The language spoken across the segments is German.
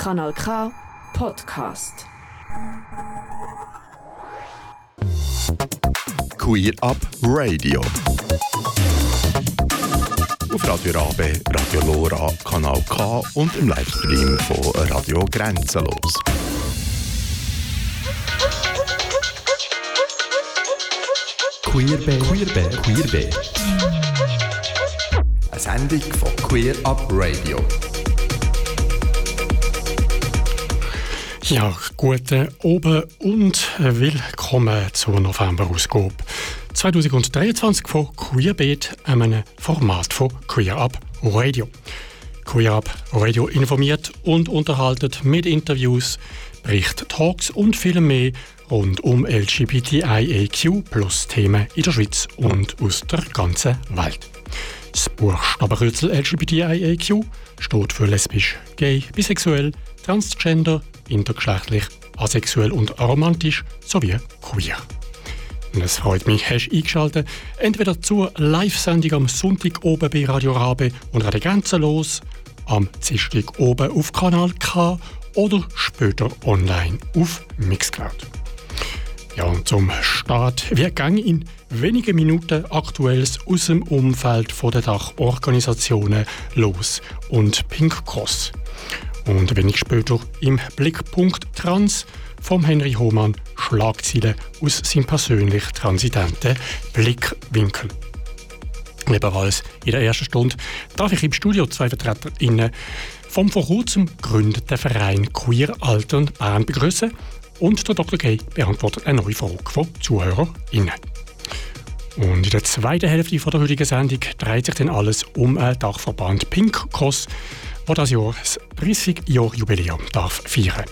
Kanal K Podcast. Queer Up Radio. Auf Radio Rabe, Radio Lora, Kanal K und im Livestream von Radio Grenzenlos. Queerbe, Queerbe, Queerbe. Eine Sendung von Queer Up Radio. Ja, guten Abend und willkommen zur November-Ausgabe 2023 von Queerbeat, einem Format von Queer Up Radio. Queer Up Radio informiert und unterhaltet mit Interviews, Bericht, Talks und viel mehr rund um LGBTIAQ plus Themen in der Schweiz und aus der ganzen Welt. Das Buchstabenkürzel LGBTIAQ steht für lesbisch, gay, bisexuell, transgender, intergeschlechtlich, asexuell und aromantisch sowie queer. Es freut mich, hast du eingeschaltet, entweder zur Live-Sendung am Sonntag oben bei Radio Rabe und Radio Grenzenlos, am Dienstag oben auf Kanal K oder später online auf Mixcloud. Ja, und zum Start. Wir gehen in wenigen Minuten Aktuelles aus dem Umfeld der Dachorganisationen los und Pink Cross. Und wenig später im Blickpunkt Trans vom Henry Hohmann Schlagziele aus seinem persönlich transidenten Blickwinkel. Ebenfalls in der ersten Stunde darf ich im Studio zwei VertreterInnen vom vor kurzem gegründeten Verein Queer Altern Bern begrüßen und der Dr. Gay beantwortet eine neue Frage von ZuhörerInnen. Und in der zweiten Hälfte der heutigen Sendung dreht sich dann alles um den Dachverband Pink Cross, der das Jahr das 30-Jahr-Jubiläum darf feiern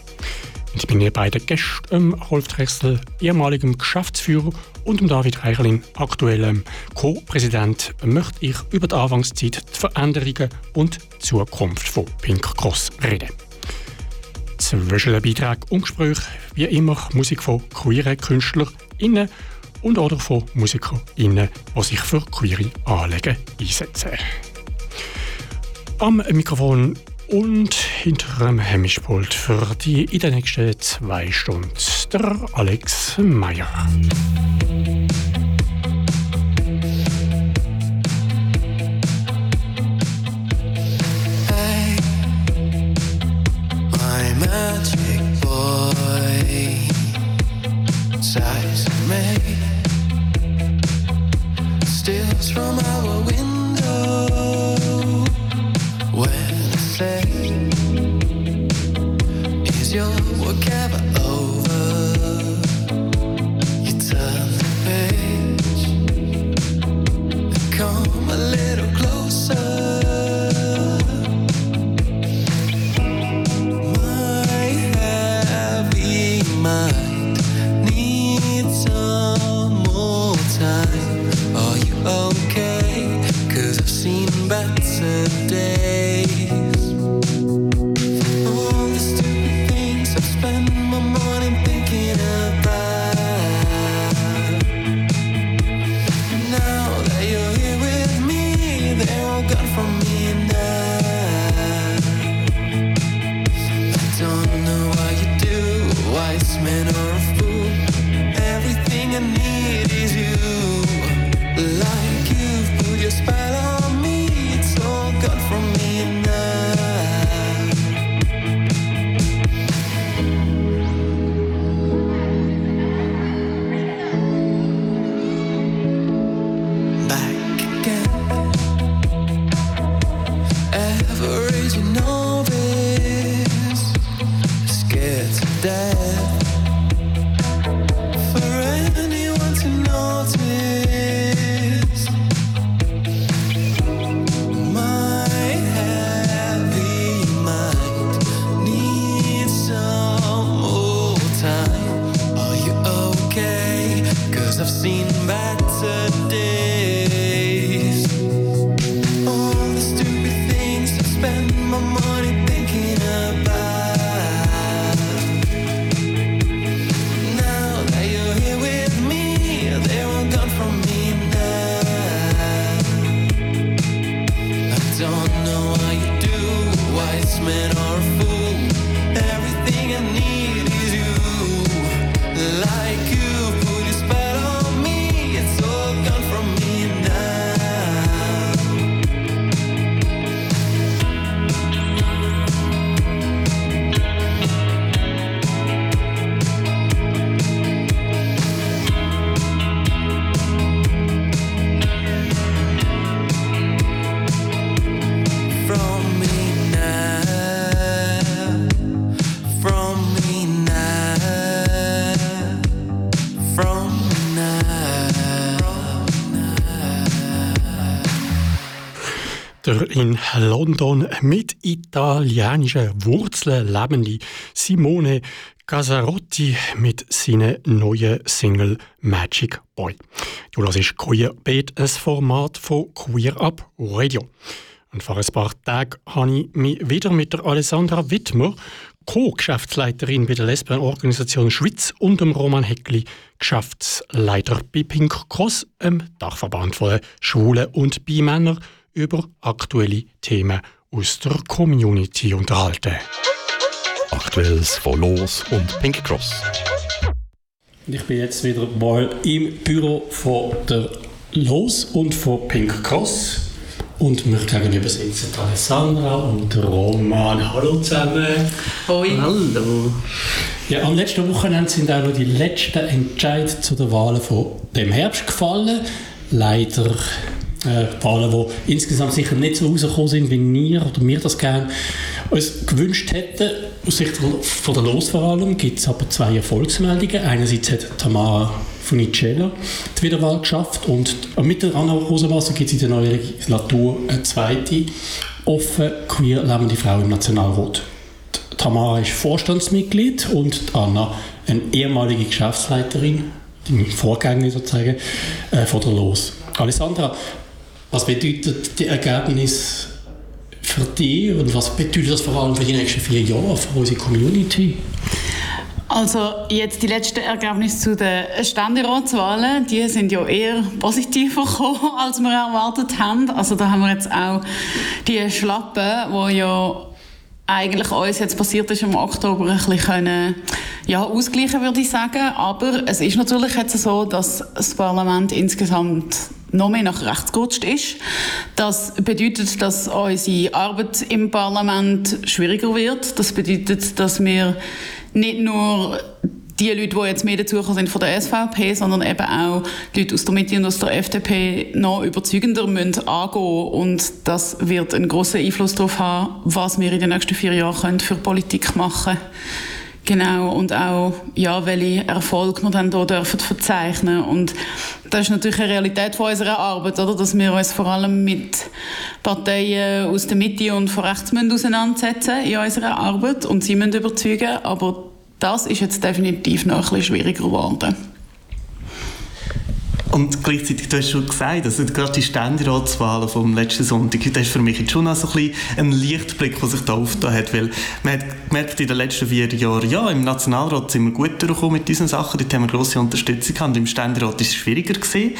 Ich bin hier bei den Gästen, Rolf Drechsel, ehemaligem Geschäftsführer und David Reichelin, aktuellem Co-Präsident, möchte ich über die Anfangszeit, die Veränderungen und die Zukunft von Pink Cross reden. Zwischen den Beiträgen und Gesprächen wie immer Musik von queeren KünstlerInnen und oder von MusikerInnen, die sich für queere Anliegen einsetzen. Am Mikrofon und hinter dem Hemischpult für die in den nächsten zwei Stunden der Alex Meyer. size made, steals from our window. Is your Der in London mit italienischen Wurzeln lebende Simone Casarotti mit seiner neuen Single Magic Boy. Du das ist Queer Beat, ein Format von Queer Up Radio. Und vor ein paar Tagen habe ich mich wieder mit der Alessandra Wittmer, Co-Geschäftsleiterin bei der Lesbenorganisation Schweiz und dem Roman Heckli, Geschäftsleiter bei Pink Cross, einem Dachverband von Schwulen und Bi-Männer, über aktuelle Themen aus der Community unterhalten. Aktuelles von Los und Pink Cross. Ich bin jetzt wieder mal im Büro von der Los und von Pink Cross. Und mir gegenüber sitzen Alessandra und Roman. Hallo zusammen. Hoi. Hallo. Ja, am letzten Wochenende sind auch noch die letzten Entscheidungen zu den Wahlen von dem Herbst gefallen. Leider Wahlen, die insgesamt sicher nicht so rausgekommen sind, wie wir oder wir das gerne gewünscht hätten. Aus Sicht von der Los vor allem gibt es aber zwei Erfolgsmeldungen. Einerseits hat Tamara Funicella die Wiederwahl geschafft und mit der Anna Rosenwasser gibt es in der neuen Legislatur eine zweite offen queer lebende Frau im Nationalrat. Tamara ist Vorstandsmitglied und Anna eine ehemalige Geschäftsleiterin, die Vorgängerin sozusagen, äh, von der Los. Alessandra, was bedeutet die Ergebnis für dich und was bedeutet das vor allem für die nächsten vier Jahre, für unsere Community? Also jetzt die letzten Ergebnisse zu den Ständeratswahlen, die sind ja eher positiver gekommen, als wir erwartet haben. Also da haben wir jetzt auch die Schlappen, wo ja eigentlich uns jetzt passiert ist im Oktober ein bisschen können, ja, ausgleichen, würde ich sagen. Aber es ist natürlich jetzt so, dass das Parlament insgesamt noch mehr nach rechts gerutscht ist. Das bedeutet, dass unsere Arbeit im Parlament schwieriger wird. Das bedeutet, dass wir nicht nur die Leute, die jetzt mehr dazugekommen sind von der SVP, sondern eben auch die Leute aus der Mitte und aus der FDP noch überzeugender müssen angehen Und das wird einen grossen Einfluss darauf haben, was wir in den nächsten vier Jahren für Politik machen können. Genau, und auch, ja, welche Erfolge wir dann hier dürfen verzeichnen. Und das ist natürlich eine Realität von unserer Arbeit, oder? Dass wir uns vor allem mit Parteien aus der Mitte und von rechts müssen auseinandersetzen in unserer Arbeit und sie müssen überzeugen. Aber das ist jetzt definitiv noch ein bisschen schwieriger geworden. Und gleichzeitig, du hast schon gesagt, also gerade die Ständeratswahlen vom letzten Sonntag, das ist für mich jetzt schon auch so ein, ein Lichtblick, der sich da aufgetan hat, weil man hat gemerkt in den letzten vier Jahren, ja, im Nationalrat sind wir gut durchgekommen mit diesen Sachen, dort haben wir grosse Unterstützung gehabt, und im Ständerat ist es schwieriger gewesen.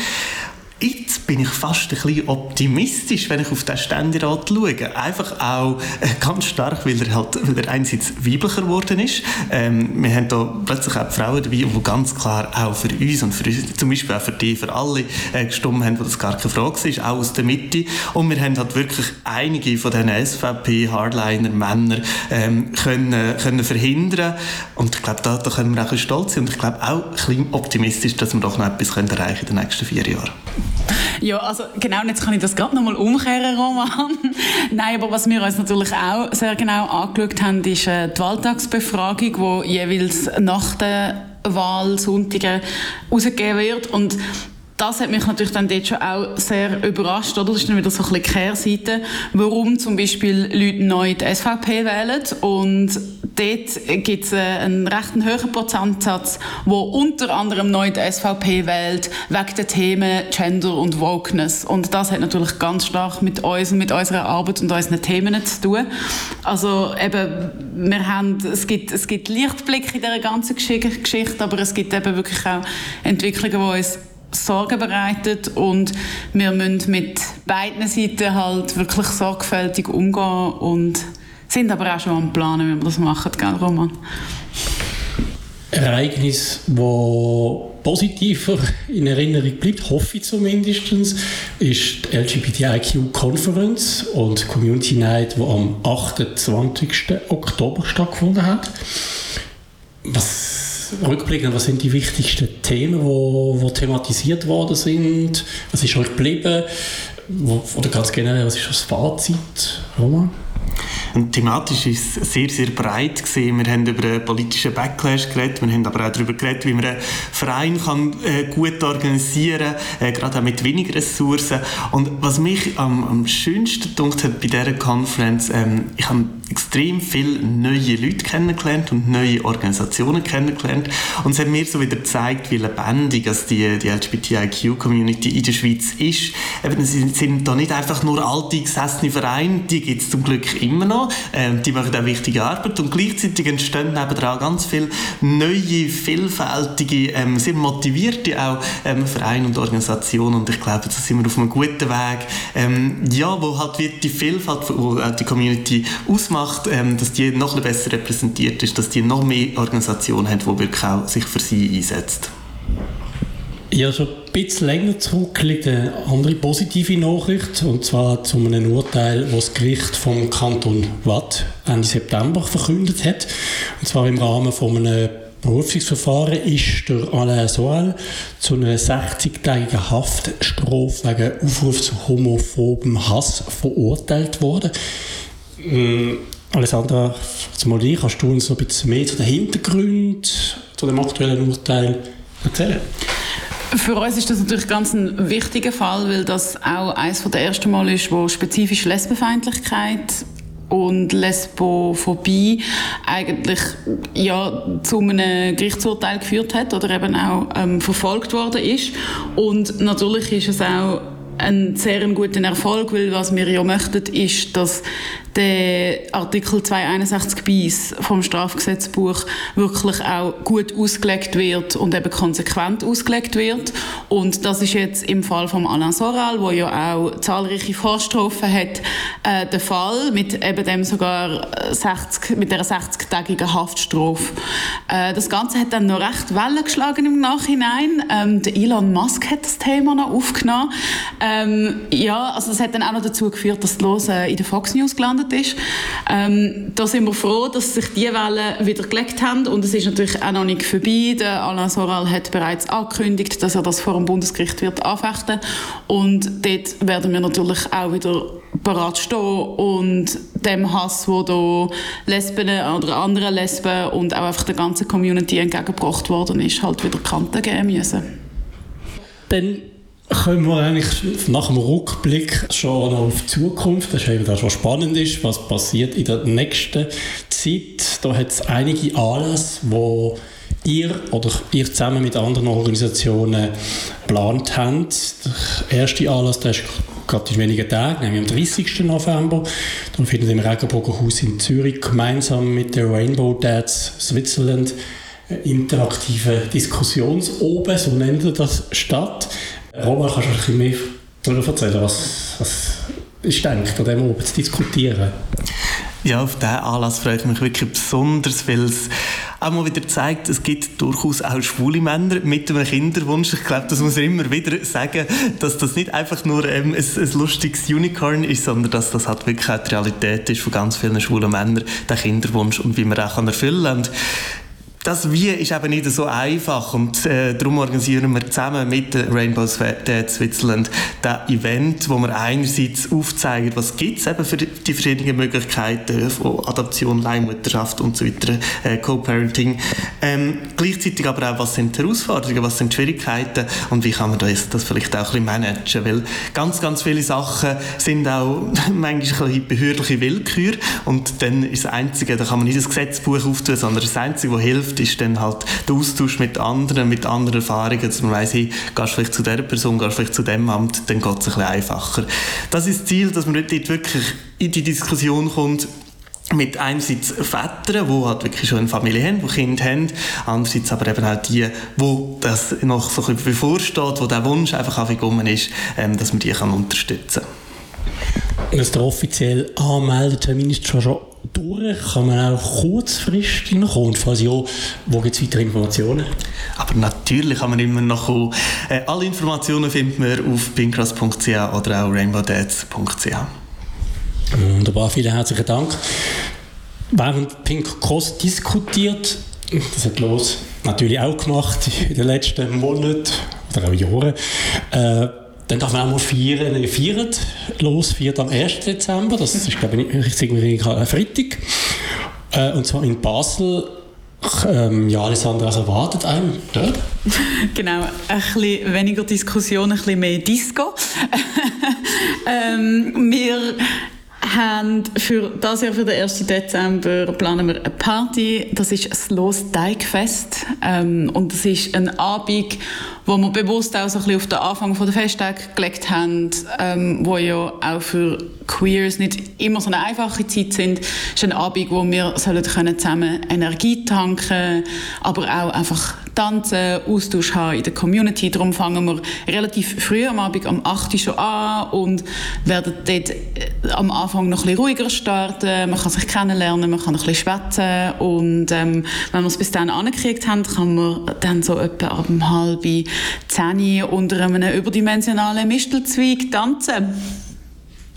Jetzt bin ich fast ein bisschen optimistisch, wenn ich auf den Ständerat schaue. Einfach auch äh, ganz stark, weil er halt, weil er einerseits weiblicher geworden ist. Ähm, wir haben da plötzlich auch Frauen dabei, die ganz klar auch für uns und für uns, zum Beispiel auch für die, für alle äh, gestimmt haben, wo das gar keine Frage ist, auch aus der Mitte. Und wir haben halt wirklich einige von diesen SVP-Hardliner-Männern ähm, können, können verhindern. Und ich glaube, da, da können wir auch stolz sein. Und ich glaube auch ein bisschen optimistisch, dass wir doch noch etwas können erreichen in den nächsten vier Jahren. Ja, also genau, jetzt kann ich das gerade nochmal umkehren, Roman. Nein, aber was wir uns natürlich auch sehr genau angeschaut haben, ist äh, die Wahltagsbefragung, die jeweils nach der Wahl Sonntagen rausgegeben wird. Und das hat mich natürlich dann dort schon auch sehr überrascht, oder? Das ist dann wieder so ein bisschen Kehrseite, warum zum Beispiel Leute neu die SVP wählen. Und dort gibt es einen recht hohen Prozentsatz, wo unter anderem neu die SVP wählt, wegen der Themen Gender und Wokeness. Und das hat natürlich ganz stark mit uns und mit unserer Arbeit und unseren Themen zu tun. Also eben, wir haben, es gibt, es gibt Lichtblicke in dieser ganzen Geschichte, aber es gibt eben wirklich auch Entwicklungen, die uns Sorgen bereitet und wir müssen mit beiden Seiten halt wirklich sorgfältig umgehen und sind aber auch schon am Planen, wie wir das machen, gell, Roman? Ereignis, wo positiver in Erinnerung bleibt, hoffe ich zumindest, ist die LGBTIQ Conference und Community Night, die am 28. Oktober stattgefunden hat. Was, rückblickend, was sind die wichtigsten Themen, die wo, wo thematisiert worden sind? Was ist euch geblieben? Oder ganz generell, was ist das Fazit, Roman? Und thematisch ist es sehr, sehr breit gesehen. Wir haben über einen politischen Backlash geredet, wir haben aber auch darüber geredet, wie man einen Verein kann, äh, gut organisieren kann, äh, gerade auch mit weniger Ressourcen. Und was mich am, am schönsten gedacht hat bei dieser Conference, ähm, ich habe extrem viele neue Leute kennengelernt und neue Organisationen kennengelernt. Und es hat mir so wieder gezeigt, wie lebendig die, die LGBTIQ-Community in der Schweiz ist. Eben, es sind da nicht einfach nur alte, gesessene Vereine, die gibt es zum Glück immer noch. Ähm, die machen auch wichtige Arbeit und gleichzeitig entstehen nebenan ganz viele neue, vielfältige, ähm, sehr motivierte auch ähm, Vereine und Organisationen und ich glaube, da sind wir auf einem guten Weg, ähm, ja, wo halt wird die Vielfalt, wo auch die Community ausmacht, ähm, dass die noch besser repräsentiert ist, dass die noch mehr Organisationen haben, die wirklich auch sich für sie einsetzt. Ja, schon ein bisschen länger zurück liegt eine andere positive Nachricht, und zwar zu einem Urteil, das das Gericht vom Kanton Watt Ende September verkündet hat. Und zwar im Rahmen von einem Berufungsverfahren ist der Alain Soal zu einer 60-tägigen Haftstrafe wegen Aufruf zu homophobem Hass verurteilt worden. Ähm, Alessandra, mal dich, kannst du uns noch ein bisschen mehr zu den Hintergründen zu dem aktuellen Urteil erzählen? Für uns ist das natürlich ganz ein wichtiger Fall, weil das auch eines der ersten Mal ist, wo spezifisch Lesbenfeindlichkeit und Lesbophobie eigentlich ja zu einem Gerichtsurteil geführt hat oder eben auch ähm, verfolgt worden ist. Und natürlich ist es auch ein sehr guter Erfolg, weil was wir ja möchten, ist, dass der Artikel 261 bis vom Strafgesetzbuch wirklich auch gut ausgelegt wird und eben konsequent ausgelegt wird. Und das ist jetzt im Fall von Alain Soral, wo ja auch zahlreiche Vorstrafen hat, äh, der Fall mit eben dem sogar 60, mit der 60-tägigen Haftstrafe. Äh, das Ganze hat dann noch recht Wellen geschlagen im Nachhinein. Ähm, der Elon Musk hat das Thema noch aufgenommen. Ähm, ja, also das hat dann auch noch dazu geführt, dass Los in der Fox News gelandet ist. Ähm, da sind wir froh, dass sich die Wellen wieder gelegt haben und es ist natürlich auch noch nicht vorbei. Der Alain Soral hat bereits angekündigt, dass er das vor dem Bundesgericht wird anfechten und dort werden wir natürlich auch wieder parat stehen und dem Hass, wo da Lesben oder andere Lesben und auch einfach der ganzen Community entgegengebracht worden ist, halt wieder Kanten geben müssen. Dann können wir eigentlich nach dem Rückblick schon auf die Zukunft, das ist eben das, was spannend ist, was passiert in der nächsten Zeit. Da hat es einige Anlässe, wo ihr oder ihr zusammen mit anderen Organisationen geplant habt. Der erste Anlass, der ist gerade in wenigen Tagen, nämlich am 30. November. Dann findet im Regenbogenhaus in Zürich gemeinsam mit der Rainbow Dads Switzerland eine interaktive Diskussionsoben, so nennt er das, statt. Roman, kannst du ein bisschen mehr darüber erzählen, was, was ist denkt, an dem oben zu diskutieren? Ja, auf diesen Anlass freue ich mich wirklich besonders, weil es auch mal wieder zeigt, es gibt durchaus auch schwule Männer mit einem Kinderwunsch. Ich glaube, das muss man immer wieder sagen, dass das nicht einfach nur ähm, ein, ein, lustiges Unicorn ist, sondern dass das halt wirklich auch die Realität ist von ganz vielen schwulen Männern, der Kinderwunsch und wie man auch erfüllen kann. Das Wie ist eben nicht so einfach und äh, darum organisieren wir zusammen mit Rainbow Dead Switzerland das Event, wo wir einerseits aufzeigen, was gibt es eben für die verschiedenen Möglichkeiten von Adoption, Leihmutterschaft und so weiter, äh, Co-Parenting. Ähm, gleichzeitig aber auch, was sind die Herausforderungen, was sind die Schwierigkeiten und wie kann man das, das vielleicht auch ein bisschen managen, weil ganz, ganz viele Sachen sind auch manchmal ein behördliche Willkür und dann ist das Einzige, da kann man nicht das Gesetzbuch auftun, sondern das Einzige, was hilft, ist dann halt der Austausch mit anderen, mit anderen Erfahrungen, dass man weiss, hey, gehst vielleicht zu dieser Person, gehst vielleicht zu dem Amt, dann geht es ein bisschen einfacher. Das ist das Ziel, dass man dort wirklich in die Diskussion kommt, mit einerseits Vätern, die halt wirklich schon eine Familie haben, die Kinder haben, andererseits aber eben auch die, wo das noch so ein bisschen bevorsteht, wo der Wunsch einfach aufgekommen ist, ähm, dass man die kann unterstützen kann. Dass der offizielle Anmeldetermin ist schon, schon durch. Kann man auch kurzfristig noch kommen? Und falls ja, wo gibt es weitere Informationen? Aber natürlich kann man immer noch kommen. Äh, alle Informationen findet man auf pinkcross.ch oder auch rainbowdads.ch. Wunderbar, vielen herzlichen Dank. Während Pink Cross diskutiert, das hat los natürlich auch gemacht in den letzten Monaten oder auch Jahren, äh, dann darf man auch mal feiern. Ihr feiert los, feiert am 1. Dezember, das ist glaube ich nicht irgendwie ein Freitag. Äh, und zwar in Basel. Ähm, ja, Alessandra, was erwartet einem dort? Genau, ein bisschen weniger Diskussion, ein bisschen mehr Disco. ähm, wir haben für das Jahr, für den 1. Dezember, planen wir eine Party. Das ist das Los Teigfest. Ähm, und das ist ein Abend, wo wir bewusst auch so ein bisschen auf den Anfang der Festtage gelegt haben, ähm, wo ja auch für Queers nicht immer so eine einfache Zeit sind. Ist ein Abend, wo wir können zusammen Energie tanken, aber auch einfach tanzen, Austausch haben in der Community. Darum fangen wir relativ früh am Abend, am 8 Uhr schon an und werden dort äh, am Anfang noch ein bisschen ruhiger starten. Man kann sich kennenlernen, man kann ein bisschen schwätzen und ähm, wenn wir es bis dann angekriegt haben, kann man dann so etwa ab halb zehn unter einem überdimensionalen Mistelzweig tanzen.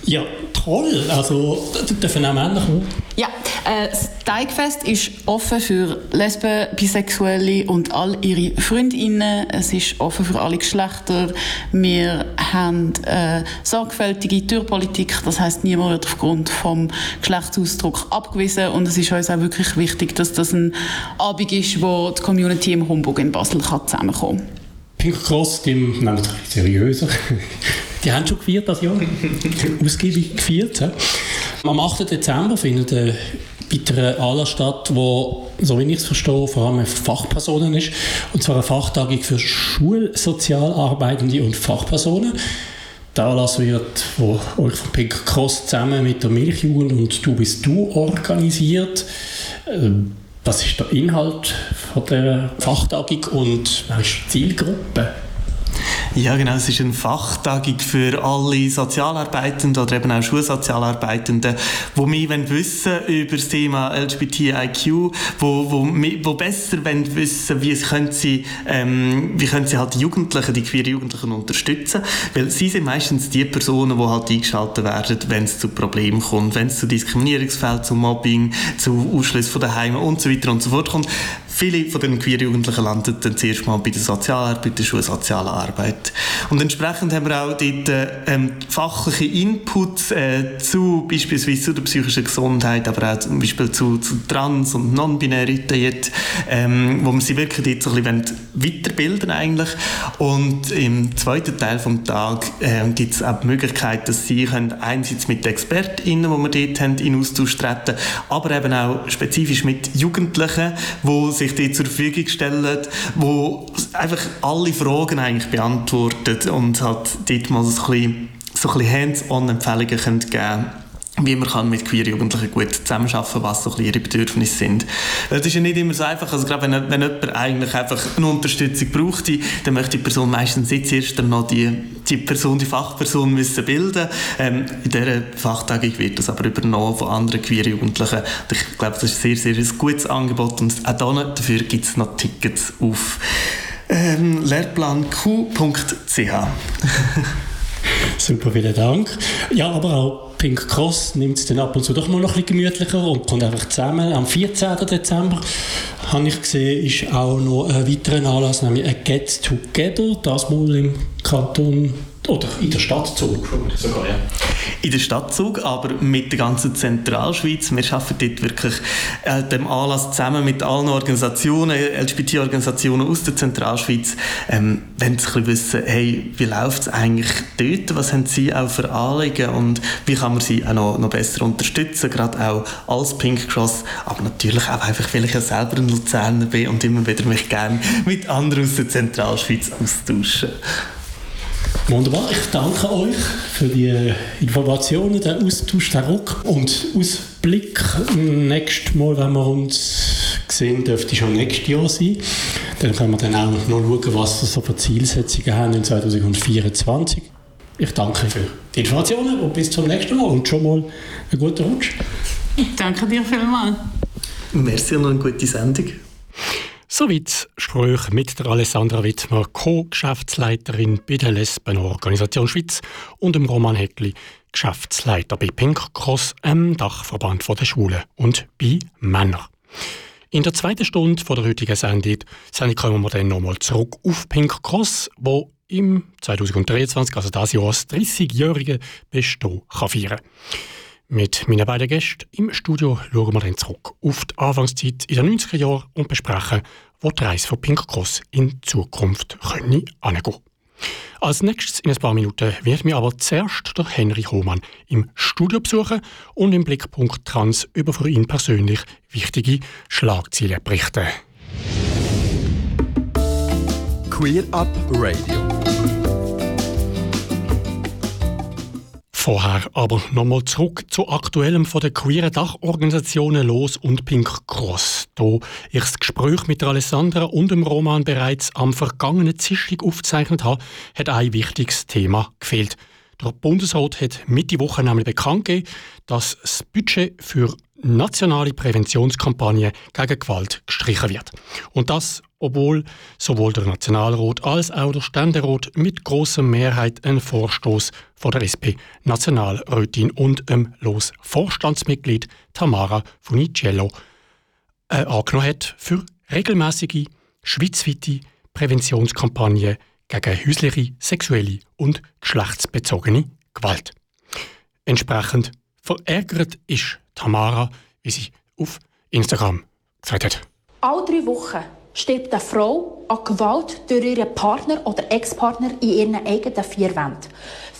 Ja, toll. Also, dürfen auch Männer kommen? Ja, äh, das Teigfest ist offen für Lesben, Bisexuelle und all ihre Freundinnen. Es ist offen für alle Geschlechter. Wir haben äh, sorgfältige Türpolitik, das heißt, niemand wird aufgrund vom Geschlechtsausdruck abgewiesen und es ist uns auch wirklich wichtig, dass das ein Abend ist, wo die Community im Humbug in Basel kann zusammenkommen kann. Pink Cross, die nehmen wir seriöser. Die haben schon gefeiert das Jahr. Ausgiebig gefeiert. Ja. Am 8. Dezember findet ein weiterer Anlass statt, wo, so wie ich es verstehe, vor allem Fachpersonen ist. Und zwar eine Fachtagung für Schulsozialarbeitende und Fachpersonen. Der Anlass wird von euch von Pink Cross zusammen mit der Milchjugend und Du bist du organisiert. Ähm, was ist der Inhalt von der Fachtagung und was ist die Zielgruppe? Ja, genau. Es ist eine Fachtagung für alle Sozialarbeitenden oder eben auch Schulsozialarbeitenden, wo wir wissen über das Thema LGBTIQ, wo, wo, wo besser wollen wissen, wie können sie, ähm, wie können sie halt die Jugendlichen, die queer Jugendlichen unterstützen, weil sie sind meistens die Personen, die halt eingeschaltet werden, wenn es zu Problemen kommt, wenn es zu Diskriminierungsfällen, zu Mobbing, zu Ausschluss von den Heimen und so weiter und so fort kommt. Viele von den queer Jugendlichen landen dann zuerst mal bei der Sozialarbeit, der schulsozialen Arbeit. Und entsprechend haben wir auch dort ähm, fachliche Inputs äh, zu beispielsweise zu der psychischen Gesundheit, aber auch zum Beispiel zu, zu Trans- und Non-Binarität, ähm, wo wir sie wirklich so ein bisschen weiterbilden eigentlich. Und im zweiten Teil des Tages äh, gibt es auch die Möglichkeit, dass sie können einerseits mit ExpertInnen, die wir dort haben, in Austausch treten, aber eben auch spezifisch mit Jugendlichen, die sich dort zur Verfügung stellen, wo einfach alle Fragen eigentlich beantwortet und halt dort mal so ein bisschen, so bisschen Hands-on-Empfehlungen geben. können wie man kann mit queer Jugendlichen gut zusammenarbeiten kann, was so ihre Bedürfnisse sind. Weil es ist ja nicht immer so einfach, also gerade wenn, wenn jemand eigentlich einfach eine Unterstützung braucht, dann möchte die Person meistens jetzt erst noch die, die Person, die Fachperson müssen bilden. Ähm, in dieser Fachtagung wird das aber übernommen von anderen queer Jugendlichen. Ich glaube, das ist sehr, sehr ein gutes Angebot und auch dafür gibt es noch Tickets auf ähm, lehrplanq.ch Super, vielen Dank. Ja, aber auch Pink Cross nimmt es dann ab und zu doch mal noch ein bisschen gemütlicher und kommt einfach zusammen. Am 14. Dezember, habe ich gesehen, ist auch noch ein weiterer Anlass, nämlich ein Get Together, das mal im Kanton oder in der Stadtzug sogar, ja. In der Stadtzug, aber mit der ganzen Zentralschweiz. Wir arbeiten dort wirklich äh, dem Anlass zusammen mit allen Organisationen, LGBT-Organisationen aus der Zentralschweiz. Ähm, wenn sie wissen, hey, wie läuft es eigentlich dort? Was haben sie auch für Anliegen und wie kann man sie auch noch, noch besser unterstützen? Gerade auch als Pink Cross, aber natürlich auch einfach, weil ich ja selber ein Luzerner bin und immer wieder mich gerne mit anderen aus der Zentralschweiz austauschen. Wunderbar, ich danke euch für die Informationen, den Austausch, den Ruck und Ausblick. Nächstes Mal, wenn wir uns sehen, dürfte schon nächstes Jahr sein. Dann können wir dann auch noch schauen, was wir so für Zielsetzungen haben in 2024. Ich danke für die Informationen und bis zum nächsten Mal und schon mal einen guten Rutsch. Danke dir vielmals. Merci und noch eine gute Sendung. Soweit Gespräche mit der Alessandra Wittmer, Co-Geschäftsleiterin bei der Lesbenorganisation Schweiz und dem Roman Heckli, Geschäftsleiter bei Pink Cross, einem Dachverband der Schwulen und bei Männern. In der zweiten Stunde der heutigen Sendung, Sendung kommen wir dann nochmal zurück auf Pink Cross, wo im 2023, also das Jahr, das 30-jährige Bestehen kann feiern Mit meinen beiden Gästen im Studio schauen wir dann zurück auf die Anfangszeit in den 90er Jahren und besprechen, wo die Reise von Pink Cross in Zukunft können Als nächstes in ein paar Minuten wird mir aber zuerst der Henry Hohmann im Studio besuchen und im Blickpunkt Trans über für ihn persönlich wichtige Schlagzeilen berichten. Queer Up Radio. Vorher aber nochmal zurück zu aktuellem von der queeren Dachorganisationen Los und Pink Cross. Da ich das Gespräch mit Alessandra und dem Roman bereits am vergangenen Dienstag aufgezeichnet habe, hat ein wichtiges Thema gefehlt. Der Bundesrat hat Mitte Woche nämlich bekannt gegeben, dass das Budget für nationale Präventionskampagne gegen Gewalt gestrichen wird. Und das, obwohl sowohl der Nationalrat als auch der Ständerat mit großer Mehrheit einen Vorstoß von der SP-Nationalrätin und dem Los Vorstandsmitglied Tamara Funicello äh, angenommen hat für regelmäßige schweizweite Präventionskampagne gegen häusliche, sexuelle und geschlechtsbezogene Gewalt. Entsprechend verärgert ist Tamara, wie sie auf Instagram gesagt hat. Alle drei Wochen stirbt eine Frau an Gewalt durch ihren Partner oder Ex-Partner in ihren eigenen vier Wänden.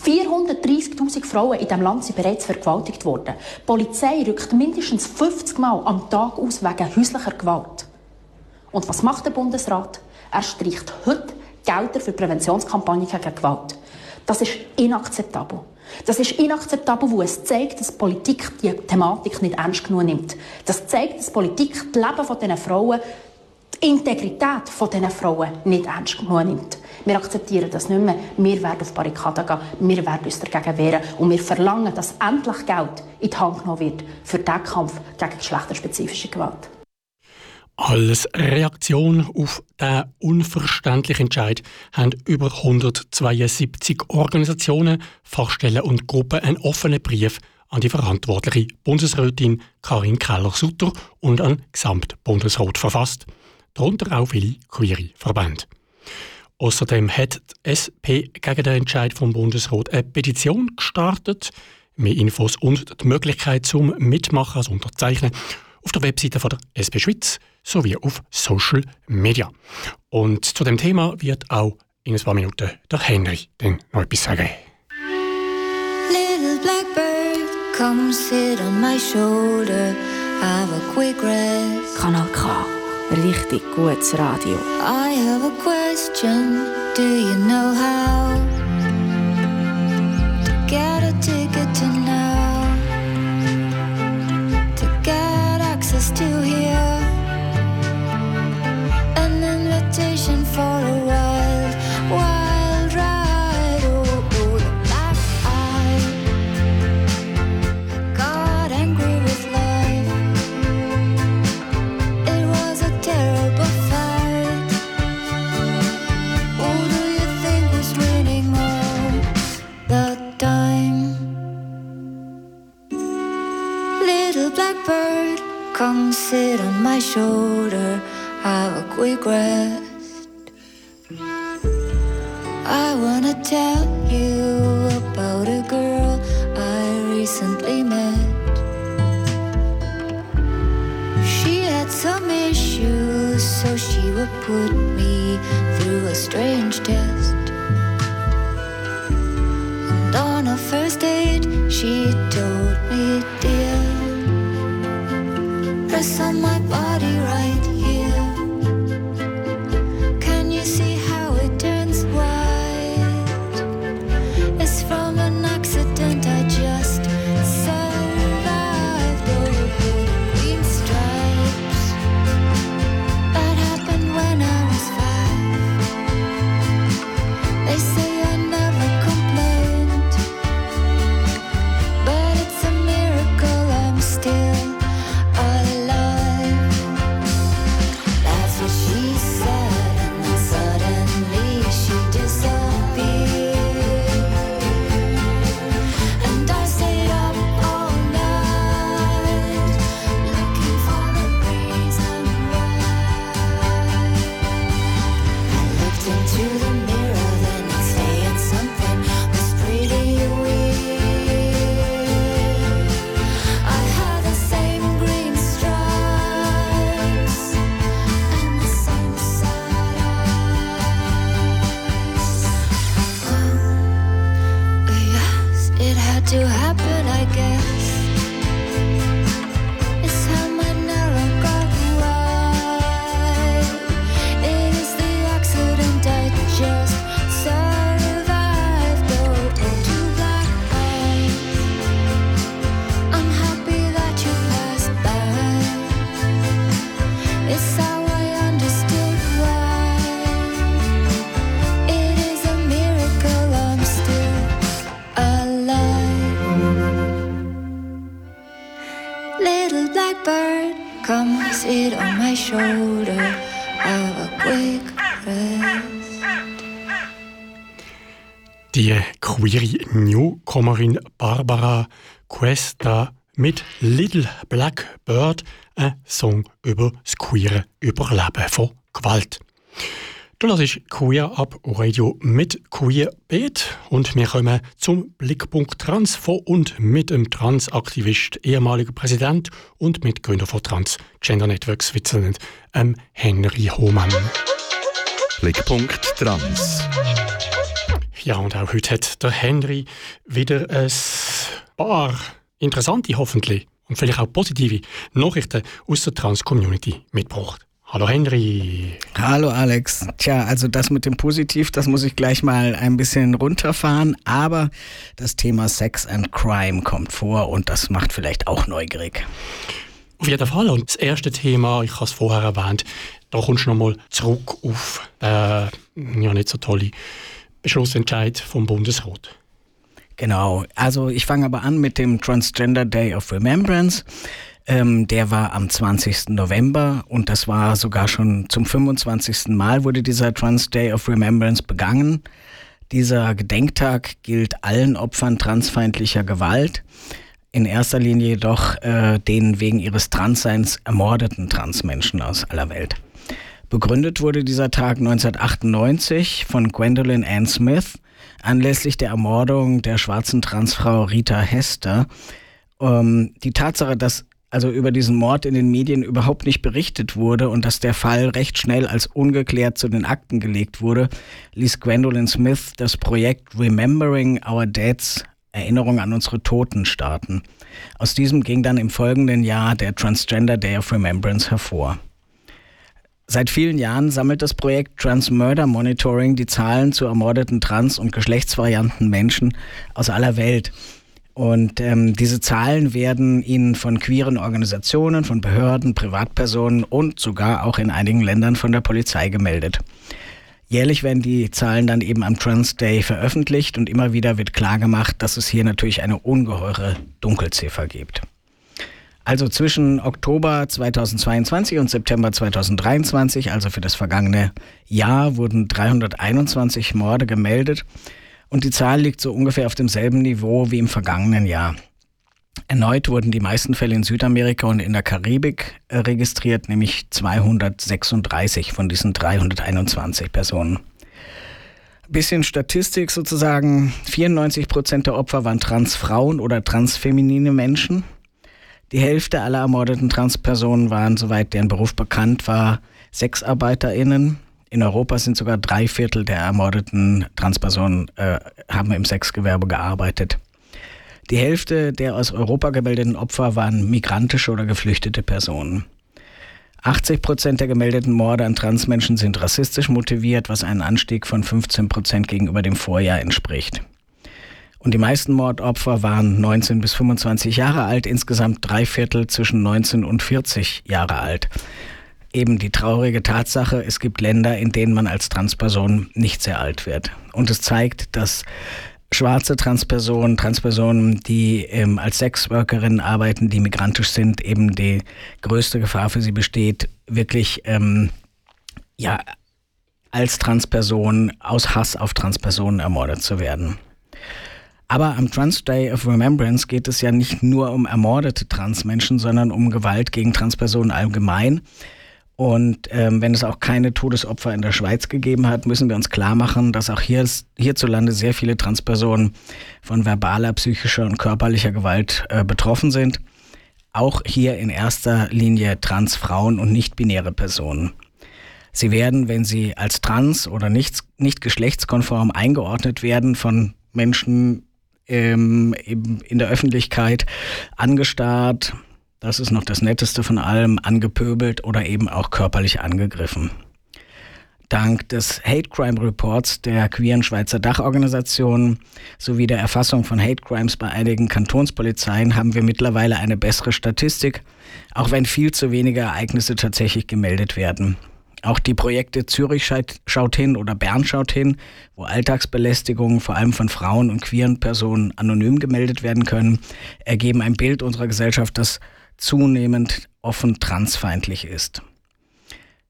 430.000 Frauen in diesem Land sind bereits vergewaltigt worden. Die Polizei rückt mindestens 50 Mal am Tag aus wegen häuslicher Gewalt. Und was macht der Bundesrat? Er streicht heute Gelder für Präventionskampagnen gegen Gewalt. Das ist inakzeptabel. Das ist inakzeptabel, wo es zeigt, dass Politik die Thematik nicht ernst genug nimmt. Das zeigt, dass Politik das Leben von Frauen, Integrität von diesen Frauen nicht ernst genug nimmt. Wir akzeptieren das nicht mehr. Wir werden auf Barrikaden gehen, wir werden uns dagegen wehren und wir verlangen, dass endlich Geld in die Hand genommen wird für den Kampf gegen geschlechterspezifische Gewalt. Als Reaktion auf diesen unverständlichen Entscheid haben über 172 Organisationen, Fachstellen und Gruppen einen offenen Brief an die verantwortliche Bundesrätin Karin Keller-Sutter und an Gesamtbundesrat verfasst, darunter auch viele queere Verbände. Außerdem hat die SP gegen den Entscheid vom Bundesrat eine Petition gestartet. Mehr Infos und die Möglichkeit zum Mitmachen, also Unterzeichnen, auf der Webseite von der SP Schweiz sowie auf Social Media. Und zu dem Thema wird auch in ein paar Minuten der Henry dann noch etwas sagen. Little blackbird, come sit on my shoulder, have a quick rest. Kanal K. Richtig gutes Radio. I have a question, do you know how to get a ticket to now? To get access to here, an invitation for a wild, Blackbird, come sit on my shoulder, have a quick rest. I wanna tell you about a girl I recently met. She had some issues, so she would put me through a strange test. And on our first date, she told me, dear, press on my body right Newcomerin Barbara Cuesta mit Little Black Bird, ein Song über das queere Überleben von Gewalt. Du hörst Queer ab Radio mit Queer Beat und wir kommen zum Blickpunkt Trans von und mit dem Transaktivist, ehemaliger Präsident und Mitgründer von Trans Gender Network Switzerland, Henry Hohmann. Blickpunkt Trans. Ja, und auch heute hat der Henry wieder ein paar interessante, hoffentlich, und vielleicht auch positive Nachrichten aus der Trans-Community mitgebracht. Hallo Henry. Hallo Alex. Tja, also das mit dem Positiv, das muss ich gleich mal ein bisschen runterfahren, aber das Thema Sex and Crime kommt vor und das macht vielleicht auch neugierig. Auf jeden Fall. Und das erste Thema, ich habe es vorher erwähnt, da kommst du nochmal zurück auf den ja, nicht so tolle Beschlussentscheid vom Bundesrat. Genau, also ich fange aber an mit dem Transgender Day of Remembrance. Ähm, der war am 20. November und das war sogar schon zum 25. Mal wurde dieser Trans Day of Remembrance begangen. Dieser Gedenktag gilt allen Opfern transfeindlicher Gewalt, in erster Linie jedoch äh, den wegen ihres Transseins ermordeten Transmenschen aus aller Welt. Begründet wurde dieser Tag 1998 von Gwendolyn Ann Smith anlässlich der Ermordung der schwarzen Transfrau Rita Hester. Ähm, die Tatsache, dass also über diesen Mord in den Medien überhaupt nicht berichtet wurde und dass der Fall recht schnell als ungeklärt zu den Akten gelegt wurde, ließ Gwendolyn Smith das Projekt Remembering Our Deads Erinnerung an unsere Toten starten. Aus diesem ging dann im folgenden Jahr der Transgender Day of Remembrance hervor. Seit vielen Jahren sammelt das Projekt Trans Murder Monitoring die Zahlen zu ermordeten trans- und geschlechtsvarianten Menschen aus aller Welt. Und ähm, diese Zahlen werden Ihnen von queeren Organisationen, von Behörden, Privatpersonen und sogar auch in einigen Ländern von der Polizei gemeldet. Jährlich werden die Zahlen dann eben am Trans Day veröffentlicht und immer wieder wird klargemacht, dass es hier natürlich eine ungeheure Dunkelziffer gibt. Also zwischen Oktober 2022 und September 2023, also für das vergangene Jahr, wurden 321 Morde gemeldet und die Zahl liegt so ungefähr auf demselben Niveau wie im vergangenen Jahr. Erneut wurden die meisten Fälle in Südamerika und in der Karibik äh, registriert, nämlich 236 von diesen 321 Personen. Bisschen Statistik sozusagen. 94 Prozent der Opfer waren Transfrauen oder transfeminine Menschen. Die Hälfte aller ermordeten Transpersonen waren, soweit deren Beruf bekannt war, SexarbeiterInnen. In Europa sind sogar drei Viertel der ermordeten Transpersonen äh, haben im Sexgewerbe gearbeitet. Die Hälfte der aus Europa gemeldeten Opfer waren migrantische oder geflüchtete Personen. 80 Prozent der gemeldeten Morde an Transmenschen sind rassistisch motiviert, was einen Anstieg von 15 Prozent gegenüber dem Vorjahr entspricht. Und die meisten Mordopfer waren 19 bis 25 Jahre alt, insgesamt drei Viertel zwischen 19 und 40 Jahre alt. Eben die traurige Tatsache, es gibt Länder, in denen man als Transperson nicht sehr alt wird. Und es zeigt, dass schwarze Transpersonen, Transpersonen, die ähm, als Sexworkerinnen arbeiten, die migrantisch sind, eben die größte Gefahr für sie besteht, wirklich ähm, ja als Transperson aus Hass auf Transpersonen ermordet zu werden. Aber am Trans Day of Remembrance geht es ja nicht nur um ermordete Transmenschen, sondern um Gewalt gegen Transpersonen allgemein. Und ähm, wenn es auch keine Todesopfer in der Schweiz gegeben hat, müssen wir uns klar machen, dass auch hier, hierzulande sehr viele Transpersonen von verbaler, psychischer und körperlicher Gewalt äh, betroffen sind. Auch hier in erster Linie Transfrauen und nicht-binäre Personen. Sie werden, wenn sie als trans oder nicht, nicht geschlechtskonform eingeordnet werden, von Menschen ähm, in der Öffentlichkeit angestarrt, das ist noch das Netteste von allem, angepöbelt oder eben auch körperlich angegriffen. Dank des Hate Crime Reports der queeren Schweizer Dachorganisation sowie der Erfassung von Hate Crimes bei einigen Kantonspolizeien haben wir mittlerweile eine bessere Statistik, auch wenn viel zu wenige Ereignisse tatsächlich gemeldet werden. Auch die Projekte Zürich schaut hin oder Bern schaut hin, wo Alltagsbelästigungen vor allem von Frauen und queeren Personen anonym gemeldet werden können, ergeben ein Bild unserer Gesellschaft, das zunehmend offen transfeindlich ist.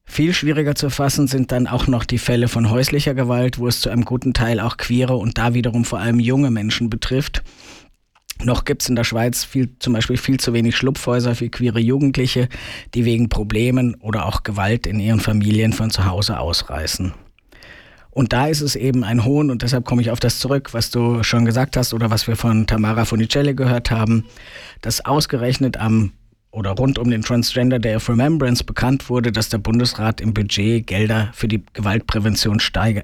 Viel schwieriger zu fassen sind dann auch noch die Fälle von häuslicher Gewalt, wo es zu einem guten Teil auch queere und da wiederum vor allem junge Menschen betrifft. Noch gibt es in der Schweiz viel, zum Beispiel viel zu wenig Schlupfhäuser für queere Jugendliche, die wegen Problemen oder auch Gewalt in ihren Familien von zu Hause ausreißen. Und da ist es eben ein Hohn, und deshalb komme ich auf das zurück, was du schon gesagt hast oder was wir von Tamara Funicelli gehört haben, dass ausgerechnet am oder rund um den Transgender Day of Remembrance bekannt wurde, dass der Bundesrat im Budget Gelder für die Gewaltprävention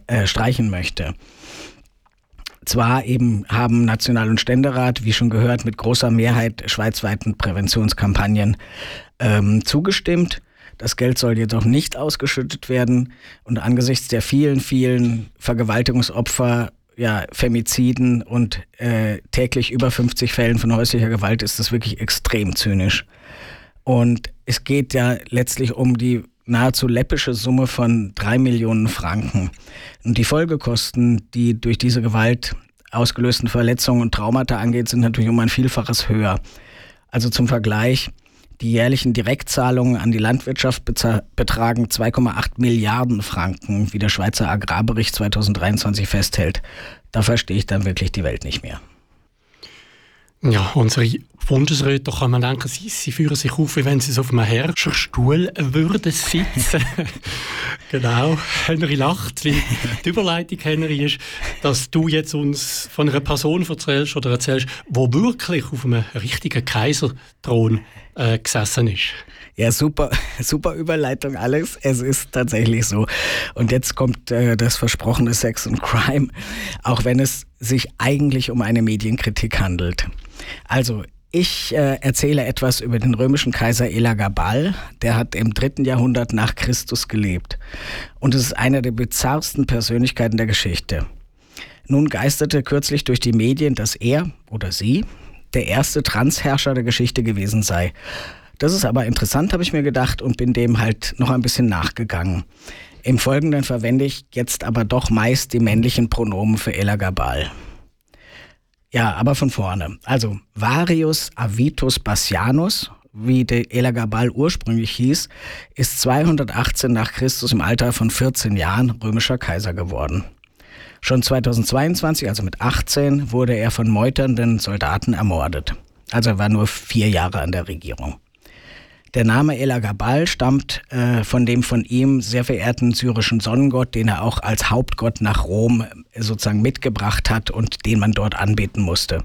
äh, streichen möchte. Zwar eben haben National- und Ständerat, wie schon gehört, mit großer Mehrheit schweizweiten Präventionskampagnen ähm, zugestimmt. Das Geld soll jedoch nicht ausgeschüttet werden. Und angesichts der vielen, vielen Vergewaltigungsopfer, ja, Femiziden und äh, täglich über 50 Fällen von häuslicher Gewalt ist das wirklich extrem zynisch. Und es geht ja letztlich um die nahezu läppische Summe von drei Millionen Franken. Und die Folgekosten, die durch diese Gewalt ausgelösten Verletzungen und Traumata angeht, sind natürlich um ein Vielfaches höher. Also zum Vergleich, die jährlichen Direktzahlungen an die Landwirtschaft betragen 2,8 Milliarden Franken, wie der Schweizer Agrarbericht 2023 festhält. Da verstehe ich dann wirklich die Welt nicht mehr. Ja, unsere Bundesräte, kann man denken, sie, sie führen sich auf, wie wenn sie so auf einem Herrscherstuhl würden sitzen. genau. Henry lacht, weil die Überleitung, Henry, ist, dass du jetzt uns von einer Person erzählst oder erzählst, wo wirklich auf einem richtigen Kaiserthron äh, gesessen ist. Ja, super, super Überleitung, Alex. Es ist tatsächlich so. Und jetzt kommt äh, das versprochene Sex und Crime, auch wenn es sich eigentlich um eine Medienkritik handelt. Also, ich äh, erzähle etwas über den römischen Kaiser Elagabal. Der hat im dritten Jahrhundert nach Christus gelebt. Und es ist eine der bizarrsten Persönlichkeiten der Geschichte. Nun geisterte kürzlich durch die Medien, dass er oder sie der erste Transherrscher der Geschichte gewesen sei. Das ist aber interessant, habe ich mir gedacht, und bin dem halt noch ein bisschen nachgegangen. Im Folgenden verwende ich jetzt aber doch meist die männlichen Pronomen für Elagabal. Ja, aber von vorne. Also Varius Avitus Bassianus, wie der Elagabal ursprünglich hieß, ist 218 nach Christus im Alter von 14 Jahren römischer Kaiser geworden. Schon 2022, also mit 18, wurde er von meuternden Soldaten ermordet. Also er war nur vier Jahre an der Regierung. Der Name Elagabal stammt äh, von dem von ihm sehr verehrten syrischen Sonnengott, den er auch als Hauptgott nach Rom äh, sozusagen mitgebracht hat und den man dort anbeten musste.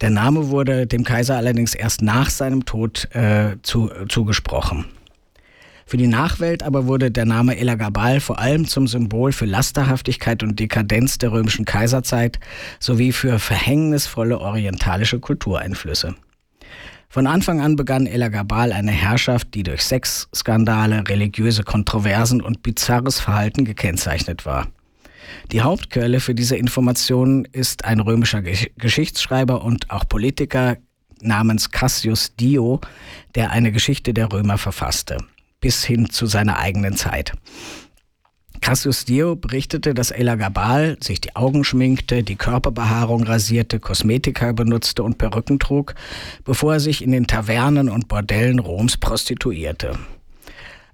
Der Name wurde dem Kaiser allerdings erst nach seinem Tod äh, zu, zugesprochen. Für die Nachwelt aber wurde der Name Elagabal vor allem zum Symbol für Lasterhaftigkeit und Dekadenz der römischen Kaiserzeit sowie für verhängnisvolle orientalische Kultureinflüsse. Von Anfang an begann Elagabal eine Herrschaft, die durch Sexskandale, religiöse Kontroversen und bizarres Verhalten gekennzeichnet war. Die Hauptquelle für diese Informationen ist ein römischer Geschichtsschreiber und auch Politiker namens Cassius Dio, der eine Geschichte der Römer verfasste, bis hin zu seiner eigenen Zeit. Cassius Dio berichtete, dass Elagabal sich die Augen schminkte, die Körperbehaarung rasierte, Kosmetika benutzte und Perücken trug, bevor er sich in den Tavernen und Bordellen Roms prostituierte.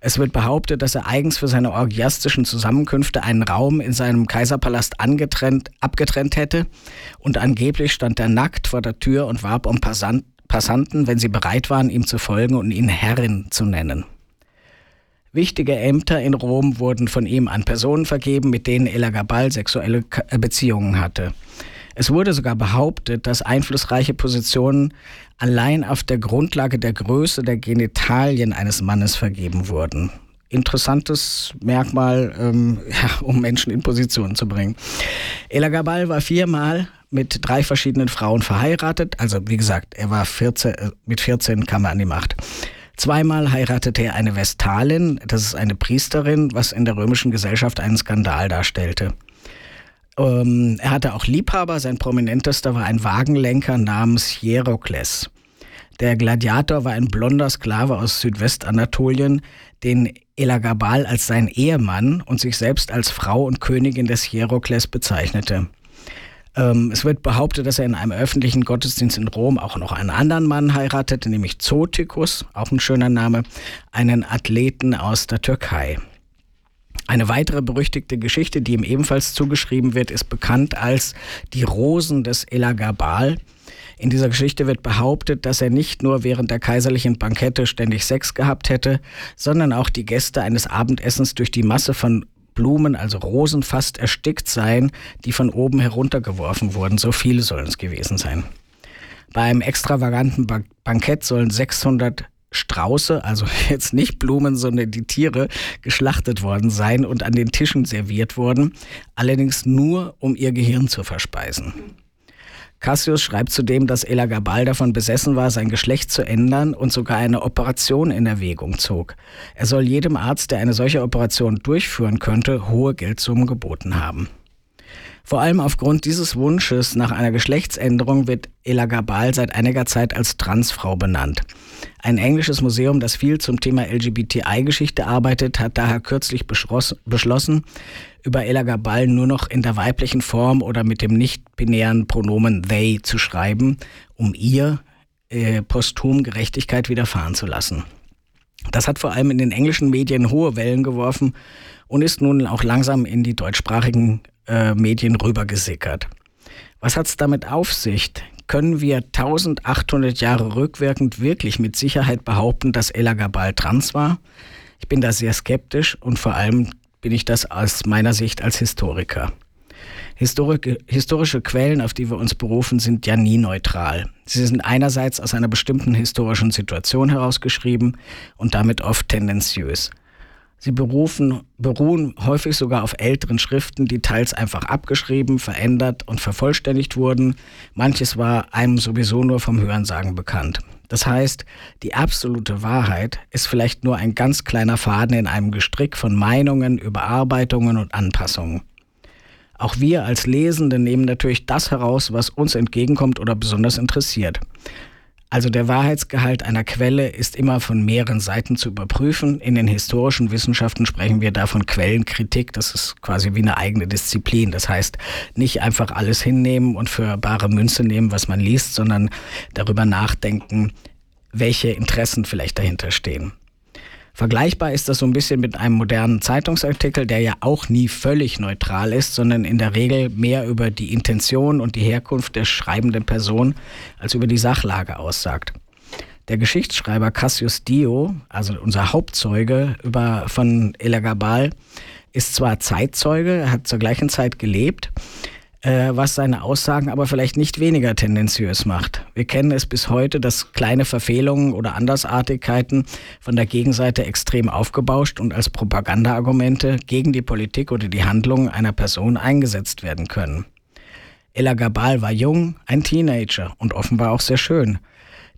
Es wird behauptet, dass er eigens für seine orgiastischen Zusammenkünfte einen Raum in seinem Kaiserpalast angetrennt, abgetrennt hätte und angeblich stand er nackt vor der Tür und warb um Passanten, wenn sie bereit waren, ihm zu folgen und ihn Herrin zu nennen. Wichtige Ämter in Rom wurden von ihm an Personen vergeben, mit denen Elagabal sexuelle äh, Beziehungen hatte. Es wurde sogar behauptet, dass einflussreiche Positionen allein auf der Grundlage der Größe der Genitalien eines Mannes vergeben wurden. Interessantes Merkmal, ähm, ja, um Menschen in Position zu bringen. Elagabal war viermal mit drei verschiedenen Frauen verheiratet. Also wie gesagt, er war 14, äh, mit 14 kam er an die Macht. Zweimal heiratete er eine Vestalin, das ist eine Priesterin, was in der römischen Gesellschaft einen Skandal darstellte. Ähm, er hatte auch Liebhaber, sein prominentester war ein Wagenlenker namens Hierokles. Der Gladiator war ein blonder Sklave aus Südwestanatolien, den Elagabal als sein Ehemann und sich selbst als Frau und Königin des Hierokles bezeichnete. Ähm, es wird behauptet, dass er in einem öffentlichen Gottesdienst in Rom auch noch einen anderen Mann heiratete, nämlich Zotikus, auch ein schöner Name, einen Athleten aus der Türkei. Eine weitere berüchtigte Geschichte, die ihm ebenfalls zugeschrieben wird, ist bekannt als die Rosen des Elagabal. In dieser Geschichte wird behauptet, dass er nicht nur während der kaiserlichen Bankette ständig Sex gehabt hätte, sondern auch die Gäste eines Abendessens durch die Masse von Blumen, also Rosen, fast erstickt seien, die von oben heruntergeworfen wurden. So viele sollen es gewesen sein. Bei einem extravaganten ba Bankett sollen 600 Strauße, also jetzt nicht Blumen, sondern die Tiere, geschlachtet worden sein und an den Tischen serviert worden, allerdings nur, um ihr Gehirn zu verspeisen. Cassius schreibt zudem, dass Elagabal davon besessen war, sein Geschlecht zu ändern und sogar eine Operation in Erwägung zog. Er soll jedem Arzt, der eine solche Operation durchführen könnte, hohe Geldsummen geboten haben. Vor allem aufgrund dieses Wunsches nach einer Geschlechtsänderung wird Elagabal seit einiger Zeit als Transfrau benannt. Ein englisches Museum, das viel zum Thema LGBTI-Geschichte arbeitet, hat daher kürzlich beschlossen, über Elagabal nur noch in der weiblichen Form oder mit dem nicht-binären Pronomen they zu schreiben, um ihr äh, posthum Gerechtigkeit widerfahren zu lassen. Das hat vor allem in den englischen Medien hohe Wellen geworfen und ist nun auch langsam in die deutschsprachigen äh, Medien rübergesickert. Was hat es damit auf sich? Können wir 1800 Jahre rückwirkend wirklich mit Sicherheit behaupten, dass Elagabal trans war? Ich bin da sehr skeptisch und vor allem bin ich das aus meiner Sicht als Historiker. Historik, historische Quellen, auf die wir uns berufen, sind ja nie neutral. Sie sind einerseits aus einer bestimmten historischen Situation herausgeschrieben und damit oft tendenziös. Sie berufen, beruhen häufig sogar auf älteren Schriften, die teils einfach abgeschrieben, verändert und vervollständigt wurden. Manches war einem sowieso nur vom Hörensagen bekannt. Das heißt, die absolute Wahrheit ist vielleicht nur ein ganz kleiner Faden in einem Gestrick von Meinungen, Überarbeitungen und Anpassungen. Auch wir als Lesende nehmen natürlich das heraus, was uns entgegenkommt oder besonders interessiert. Also der Wahrheitsgehalt einer Quelle ist immer von mehreren Seiten zu überprüfen. In den historischen Wissenschaften sprechen wir da von Quellenkritik. Das ist quasi wie eine eigene Disziplin. Das heißt, nicht einfach alles hinnehmen und für bare Münze nehmen, was man liest, sondern darüber nachdenken, welche Interessen vielleicht dahinter stehen. Vergleichbar ist das so ein bisschen mit einem modernen Zeitungsartikel, der ja auch nie völlig neutral ist, sondern in der Regel mehr über die Intention und die Herkunft der schreibenden Person als über die Sachlage aussagt. Der Geschichtsschreiber Cassius Dio, also unser Hauptzeuge über, von Elagabal, ist zwar Zeitzeuge, hat zur gleichen Zeit gelebt, äh, was seine Aussagen aber vielleicht nicht weniger tendenziös macht. Wir kennen es bis heute, dass kleine Verfehlungen oder Andersartigkeiten von der Gegenseite extrem aufgebauscht und als Propagandaargumente gegen die Politik oder die Handlungen einer Person eingesetzt werden können. Ella Gabal war jung, ein Teenager und offenbar auch sehr schön.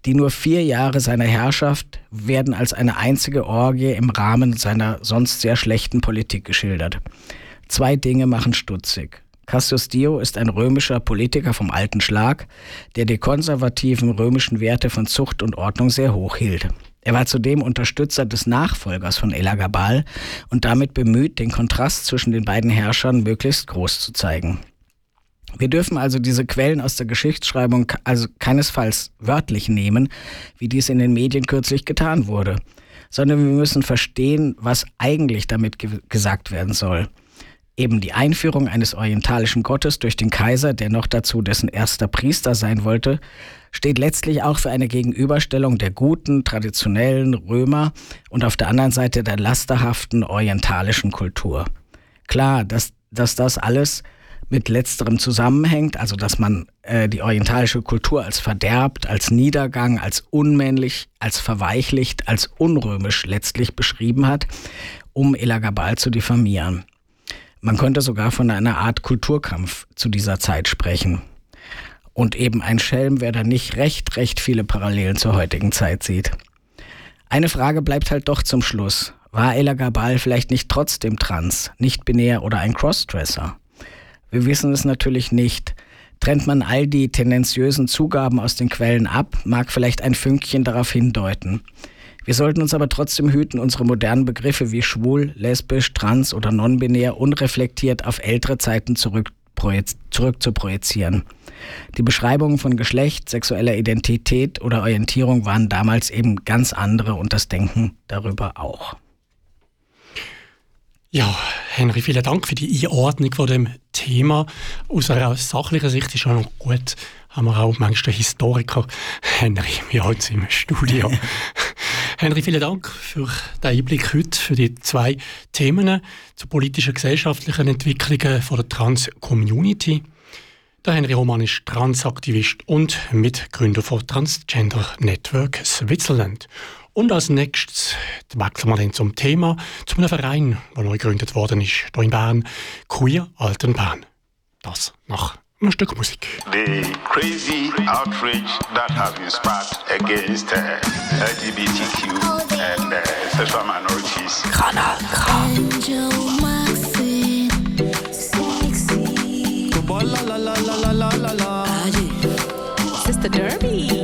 Die nur vier Jahre seiner Herrschaft werden als eine einzige Orgie im Rahmen seiner sonst sehr schlechten Politik geschildert. Zwei Dinge machen stutzig. Cassius Dio ist ein römischer Politiker vom alten Schlag, der die konservativen römischen Werte von Zucht und Ordnung sehr hoch hielt. Er war zudem Unterstützer des Nachfolgers von Elagabal und damit bemüht, den Kontrast zwischen den beiden Herrschern möglichst groß zu zeigen. Wir dürfen also diese Quellen aus der Geschichtsschreibung also keinesfalls wörtlich nehmen, wie dies in den Medien kürzlich getan wurde, sondern wir müssen verstehen, was eigentlich damit ge gesagt werden soll eben die Einführung eines orientalischen Gottes durch den Kaiser, der noch dazu dessen erster Priester sein wollte, steht letztlich auch für eine Gegenüberstellung der guten, traditionellen Römer und auf der anderen Seite der lasterhaften orientalischen Kultur. Klar, dass, dass das alles mit letzterem zusammenhängt, also dass man äh, die orientalische Kultur als verderbt, als Niedergang, als unmännlich, als verweichlicht, als unrömisch letztlich beschrieben hat, um Elagabal zu diffamieren. Man könnte sogar von einer Art Kulturkampf zu dieser Zeit sprechen. Und eben ein Schelm, wer da nicht recht, recht viele Parallelen zur heutigen Zeit sieht. Eine Frage bleibt halt doch zum Schluss. War Ella Gabal vielleicht nicht trotzdem trans, nicht binär oder ein Crossdresser? Wir wissen es natürlich nicht. Trennt man all die tendenziösen Zugaben aus den Quellen ab, mag vielleicht ein Fünkchen darauf hindeuten. Wir sollten uns aber trotzdem hüten, unsere modernen Begriffe wie schwul, lesbisch, trans oder non-binär unreflektiert auf ältere Zeiten zurück zurückprojiz zurückzuprojizieren. Die Beschreibungen von Geschlecht, sexueller Identität oder Orientierung waren damals eben ganz andere und das Denken darüber auch. Ja, Henry, vielen Dank für die Einordnung von dem Thema. Aus einer sachlichen Sicht ist schon noch gut, haben wir auch manchmal den Historiker Henry bei uns im Studio. Henry, vielen Dank für den Einblick heute, für die zwei Themen zu politischen, gesellschaftlichen Entwicklungen von der Trans-Community. Der Henry Roman ist Transaktivist und Mitgründer von Transgender Network Switzerland. Und als nächstes wechseln wir dann zum Thema, zu einem Verein, der neu gegründet worden ist, hier in Bern, Queer Alten Bern. Das nach einem Stück Musik. The crazy outrage that has been sparked against uh, LGBTQ and uh, sexual minorities. Kanal K. Sister Derby.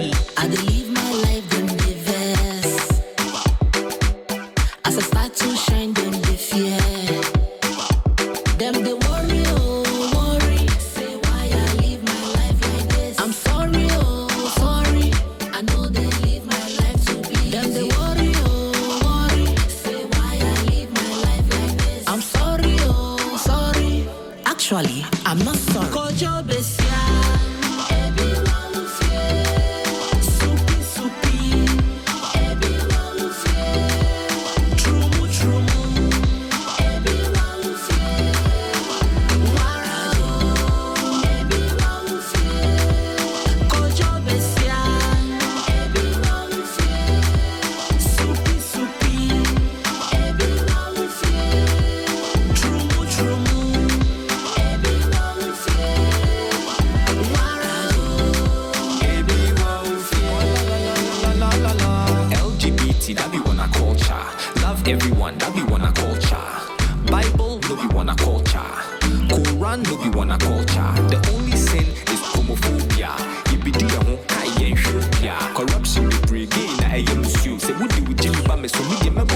So When we get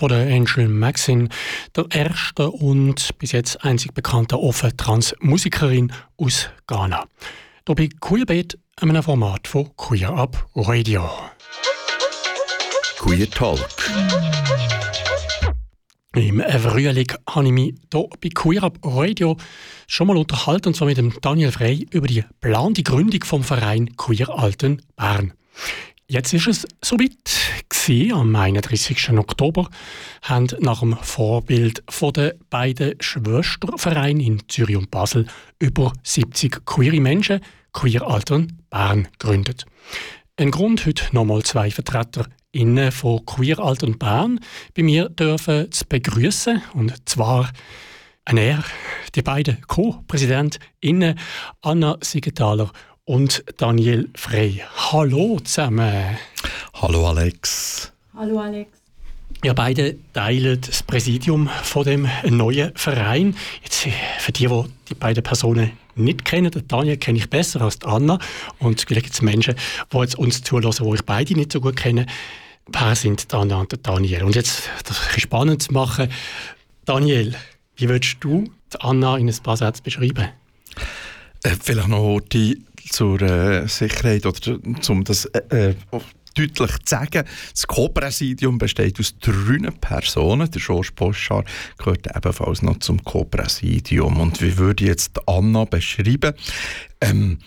von der Angel Maxine, der erste und bis jetzt einzig bekannte offen Trans-Musikerin aus Ghana. Hier bei Queerbait, einem Format von Queer Up Radio. Queer Talk. Im Frühling habe ich mich hier bei Queer Up Radio schon mal unterhalten, und zwar mit dem Daniel Frey über die geplante Gründung vom Verein Queer Alten Bern. Jetzt ist es soweit. Gewesen. Am 31. Oktober haben nach dem Vorbild von den beiden Schwestervereinen in Zürich und Basel über 70 queere Menschen Queer Altern Bern gegründet. Ein Grund, heute nochmal zwei VertreterInnen von Queer Altern Bern bei mir dürfen zu begrüßen und zwar ein er, die beiden Co-PräsidentInnen Anna Siegenthaler und Daniel Frey. Hallo zusammen. Hallo Alex. Hallo Alex. Ihr beide teilen das Präsidium von dem neuen Verein. Jetzt, äh, für die, die die beiden Personen nicht kennen, den Daniel kenne ich besser als die Anna. Und vielleicht gibt es Menschen, die jetzt uns zulassen, die ich beide nicht so gut kenne. Wer sind die Anna und der Daniel? Und jetzt, das ein bisschen spannend zu machen, Daniel, wie würdest du die Anna in ein paar Sätzen beschreiben? Äh, vielleicht noch die zur äh, Sicherheit oder um das äh, äh, deutlich zu sagen. Das Co-Präsidium besteht aus drei Personen. Der Georges Poschar gehört ebenfalls noch zum Co-Präsidium. Und wie würde ich jetzt Anna beschreiben? Ähm,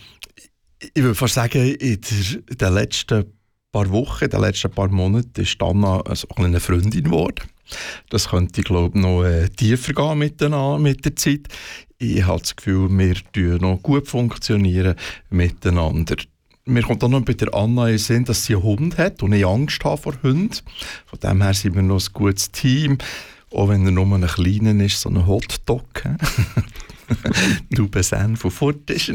ich würde fast sagen, in der, in den letzten paar Wochen, in den letzten paar Monaten ist Anna also eine Freundin geworden. Das könnte, ich glaube noch äh, tiefer gehen mit der, mit der Zeit. Ich habe das Gefühl, wir funktionieren noch gut funktionieren miteinander. Mir kommt auch noch bei der Anna in Sinn, dass sie einen Hund hat und ich Angst habe vor Hunden. Von dem her sind wir noch ein gutes Team. Auch wenn er nur ein kleiner ist, so ein Hotdog. du Besan von fort ist.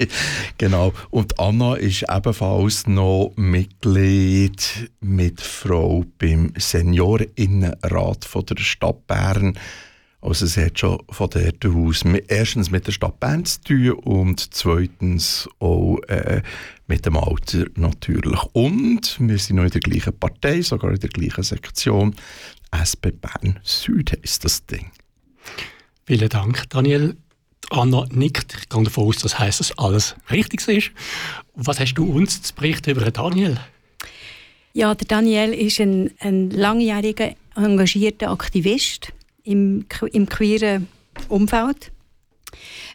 Genau. Und Anna ist ebenfalls noch Mitglied mit Frau beim Seniorinnenrat von der Stadt Bern. Also sie hat schon von dort aus erstens mit der Stadt Bern zu tun und zweitens auch äh, mit dem Alter natürlich. Und wir sind noch in der gleichen Partei, sogar in der gleichen Sektion. SP Bern Süd heisst das Ding. Vielen Dank, Daniel. Anna nickt. Ich gehe davon aus, das heisst, dass alles richtig ist. Was hast du uns zu berichten über den Daniel? Ja, der Daniel ist ein, ein langjähriger, engagierter Aktivist im, im queeren Umfeld.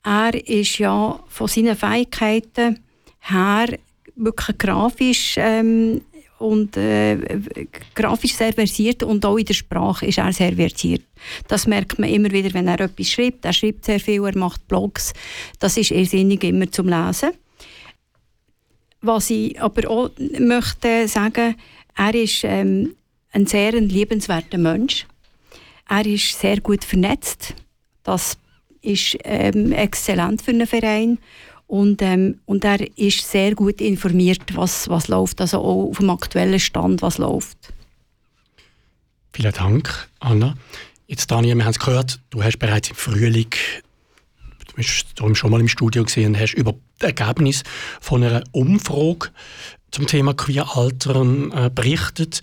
Er ist ja von seinen Fähigkeiten her wirklich grafisch ähm, und äh, grafisch sehr versiert und auch in der Sprache ist er sehr versiert. Das merkt man immer wieder, wenn er etwas schreibt. Er schreibt sehr viel, er macht Blogs. Das ist irrsinnig immer zum Lesen. Was ich aber auch möchte sagen, er ist ähm, ein sehr liebenswerter Mensch. Er ist sehr gut vernetzt. Das ist ähm, exzellent für einen Verein. Und, ähm, und er ist sehr gut informiert, was, was läuft, also auch auf dem aktuellen Stand, was läuft. Vielen Dank, Anna. Jetzt, Daniel, wir haben es gehört, du hast bereits im Frühling, du bist schon mal im Studio gesehen hast über das Ergebnis von einer Umfrage zum Thema Queer Altern äh, berichtet.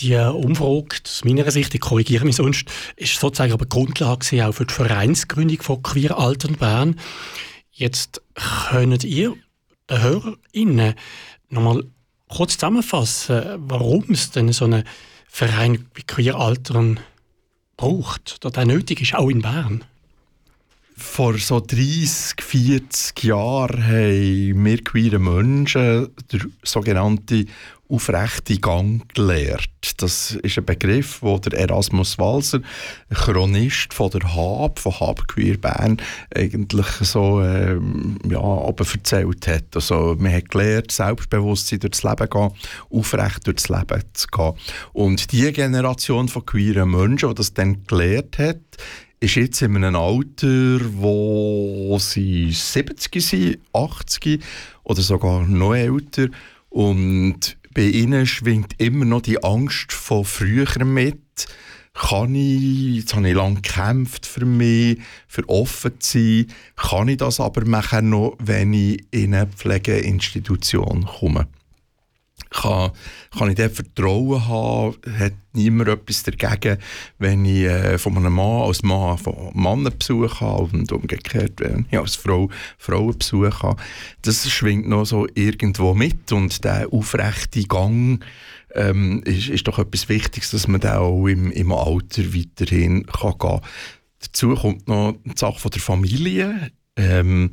Die Umfrage, aus meiner Sicht, ich korrigiere mich sonst, ist sozusagen aber Grundlage auch für die Vereinsgründung von Queer Altern Bern. Jetzt könnt ihr den HörerInnen nochmal kurz zusammenfassen, warum es denn so einen Verein wie Queer Altern braucht, der auch nötig ist, auch in Bern. Vor so 30, 40 Jahren haben wir queere Menschen den sogenannten aufrechte Gang gelehrt. Das ist ein Begriff, wo der Erasmus Walser, Chronist von der HAB, von HAB Queer Bern, eigentlich so ähm, ja, aber erzählt hat. Also, man hat gelernt, Selbstbewusstsein durchs Leben gehen, aufrecht durchs Leben zu gehen. Und die Generation von queeren Menschen, die das dann gelernt hat, ist jetzt in einem Alter, wo sie 70 sind, 80 oder sogar noch älter. Und bei ihnen schwingt immer noch die Angst von früher mit. Kann ich, jetzt habe ich lange gekämpft für mich, für offen zu sein, kann ich das aber nachher noch, wenn ich in eine Pflegeinstitution komme? Kann, kann ich dort Vertrauen haben, hat niemand etwas dagegen, wenn ich äh, von einem Mann als Mann von Männern Besuch habe und umgekehrt, wenn ich als Frau Frauen Besuch habe. Das schwingt noch so irgendwo mit und der aufrechte Gang ähm, ist, ist doch etwas Wichtiges, dass man da auch im, im Alter weiterhin kann gehen Dazu kommt noch die Sache von der Familie. Ähm,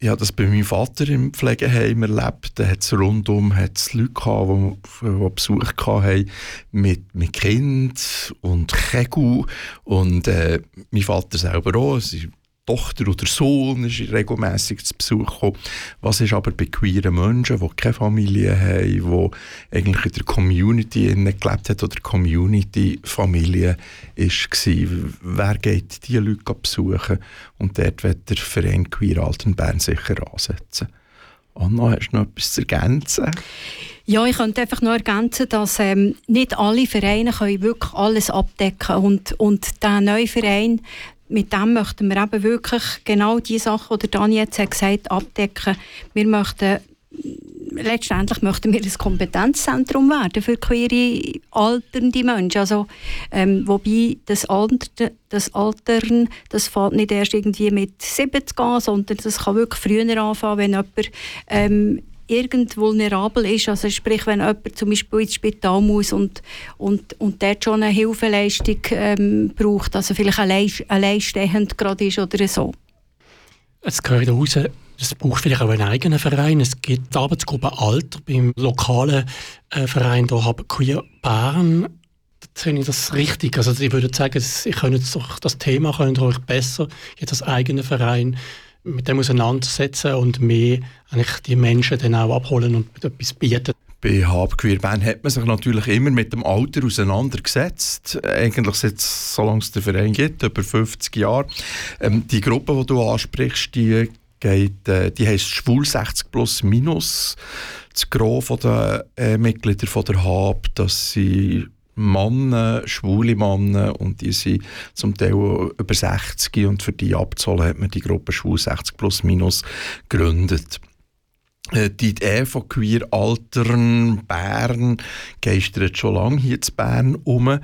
ich habe das bei meinem Vater im Pflegeheim erlebt. Da hat es rundum hat's Leute gehabt, die, die Besuch hatten mit, mit Kind und Kegel. Und äh, mein Vater selber auch. Seine Tochter oder Sohn ist regelmässig zu Besuch gekommen. Was ist aber bei queeren Menschen, die keine Familie haben, die eigentlich in der Community gelebt hat oder Community-Familie ist war? Wer geht diese Leute besuchen? Und dort wird der Verein Queer Alten Bern sicher ansetzen. Anna, hast du noch etwas zu ergänzen? Ja, ich könnte einfach noch ergänzen, dass ähm, nicht alle Vereine können wirklich alles abdecken und und der neue Verein mit dem möchten wir eben wirklich genau die Sachen, die Dani jetzt hat gesagt abdecken. Wir möchten letztendlich möchten wir ein Kompetenzzentrum werden für queere alternde Menschen. Also, ähm, wobei das, Alter, das Altern, das fängt nicht erst irgendwie mit 70 an, sondern das kann wirklich früher anfangen, wenn jemand ähm, irgend vulnerabel ist, also sprich, wenn jemand zum Beispiel ins Spital muss und, und, und dort schon eine Hilfeleistung ähm, braucht, also vielleicht allein, alleinstehend gerade ist oder so. Es gehört raus, es braucht vielleicht auch einen eigenen Verein. Es gibt die Arbeitsgruppe Alter beim lokalen äh, Verein hier Hab Queer Bern. Da sehe ich das richtig. Also ich würde sagen, ich könnte das Thema könnt ihr euch besser jetzt als eigener Verein mit dem auseinandersetzen und mehr eigentlich die Menschen dann auch abholen und etwas bieten. Bei Habqueer Bern hat man sich natürlich immer mit dem Alter auseinandergesetzt. Eigentlich seit solange es den Verein gibt, über 50 Jahre. Ähm, die Gruppe, die du ansprichst, die geht, äh, die heisst Schwul 60 plus minus. Das Gros der äh, Mitglieder von der HAB, das sind Männer, schwule Männer und die sind zum Teil über 60 und für die abzahlen hat man die Gruppe Schwul 60 plus minus gegründet. Äh, Die Idee von Queer Altern Bern geistert schon lange hier in Bern um.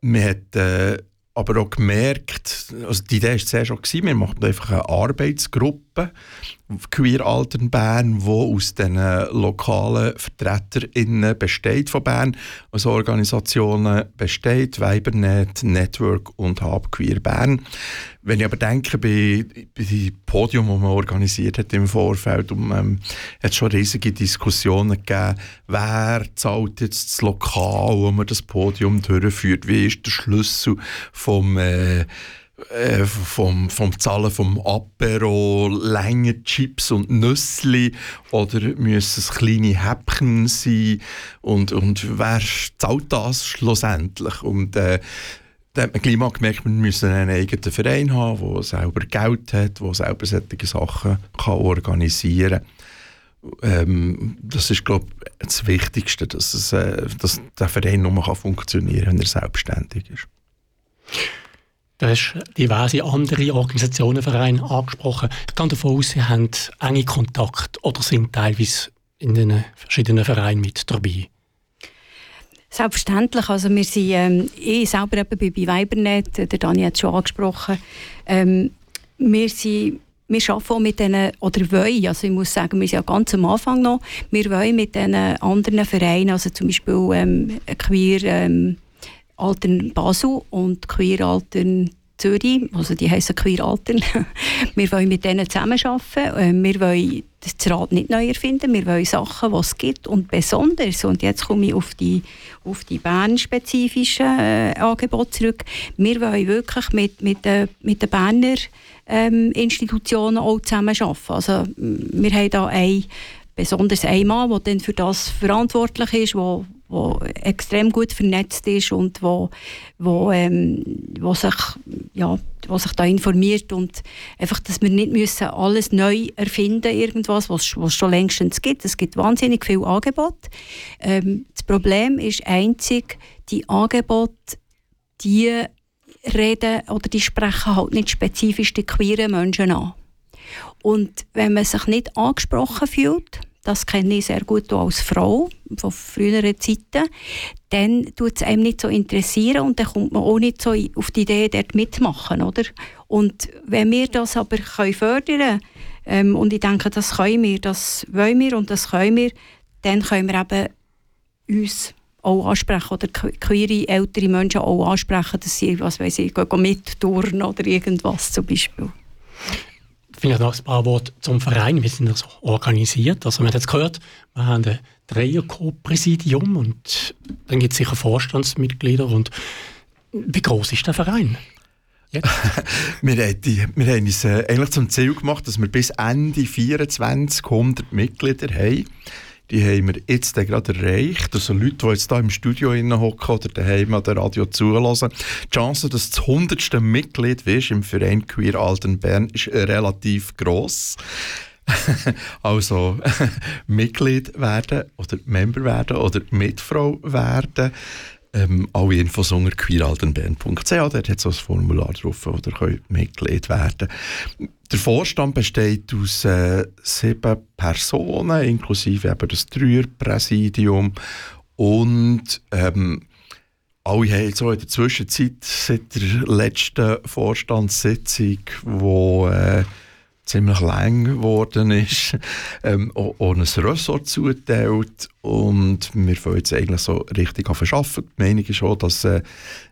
Man hat äh, aber auch gemerkt, also die Idee war sehr schon, wir machen einfach eine Arbeitsgruppe, Queer Altern Bern, die aus den lokalen VertreterInnen besteht von Bern, also Organisationen besteht, Weibernet, Network und Hab Queer Bern. Wenn ich aber denke, bei, bei dem Podium, das man organisiert hat im Vorfeld, um, ähm, hat es schon riesige Diskussionen gegeben, wer zahlt jetzt das Lokal, wo man das Podium durchführt, wie ist der Schlüssel vom äh, äh, vom, vom Zahlen vom Apero, Länge Chips und Nüssli oder müssen es kleine Häppchen sein und, und wer zahlt das schlussendlich? Und äh, da hat man gleich mal gemerkt, wir müssen einen eigenen Verein haben, der selber Geld hat, der selber solche Sachen kann organisieren kann. Ähm, das ist, glaube ich, das Wichtigste, dass, es, äh, dass der Verein nur funktionieren kann, wenn er selbstständig ist. Du hast diverse andere Organisationen, Vereine angesprochen. Ich gehe davon aus, Sie haben enge Kontakt oder sind teilweise in den verschiedenen Vereinen mit dabei. Selbstverständlich. Also wir sind, ähm, ich selber eben bei, Weibernet, der Dani hat es schon angesprochen, ähm, wir sind wir arbeiten auch mit denen, oder wollen, also ich muss sagen, wir sind ja ganz am Anfang noch, wir wollen mit diesen anderen Vereinen, also zum Beispiel ähm, Queer ähm, Altern Basel und Queer Altern Zürich, also die heißen Queer Altern, wir wollen mit denen zusammenarbeiten, ähm, wir wollen das Rad nicht neu erfinden, wir wollen Sachen, die es gibt und besonders, und jetzt komme ich auf die, auf die Bern-spezifischen äh, Angebote zurück, wir wollen wirklich mit, mit, den, mit den Berner ähm, Institutionen auch zusammenarbeiten. Also wir haben da ein, besonders einen Mann, der dann für das verantwortlich ist, wo, wo extrem gut vernetzt ist und wo, wo, ähm, wo, sich, ja, wo sich da informiert und einfach, dass wir nicht müssen alles neu erfinden irgendwas, was es schon längstens gibt. Es gibt wahnsinnig viel Angebot. Ähm, das Problem ist einzig, die Angebote, die reden oder die sprechen halt nicht spezifisch die queeren Menschen an. Und wenn man sich nicht angesprochen fühlt, das kenne ich sehr gut als Frau von früheren Zeiten, dann tut es einem nicht so interessieren und dann kommt man auch nicht so auf die Idee, dort mitmachen, oder? Und wenn wir das aber können fördern ähm, und ich denke, das können wir, das wollen wir und das können wir, dann können wir eben uns auch ansprechen oder queere ältere Menschen auch ansprechen, dass sie, was weiß ich, gehen, oder irgendwas zum Beispiel. Vielleicht noch ein paar Worte zum Verein. Wir sind ja so organisiert. Also, man hat jetzt gehört, wir haben ein Dreier-Co-Präsidium und dann gibt es sicher Vorstandsmitglieder. Und wie groß ist der Verein? wir, haben die, wir haben uns äh, eigentlich zum Ziel gemacht, dass wir bis Ende 24 100 Mitglieder haben. Die haben wir jetzt gerade erreicht. Also Leute, die jetzt hier im Studio hocken oder daheim an der Radio zulassen. Die Chance, dass du das 100. Mitglied wirst im Verein Queer Alten Bern, ist relativ gross. also Mitglied werden oder Member werden oder Mitfrau werden. Ähm, alle Infos unter queeraltenband.ch, dort hat es ein Formular drauf, wo ihr könnt Mitglied werden Der Vorstand besteht aus äh, sieben Personen, inklusive eben das Dreierpräsidium und ähm, alle haben so in der Zwischenzeit seit der letzten Vorstandssitzung, wo äh, ziemlich lang geworden ist, ähm, auch, auch ein Ressort zuteilt und wir fangen jetzt eigentlich so richtig arbeiten. Die Meinung ist auch, dass äh,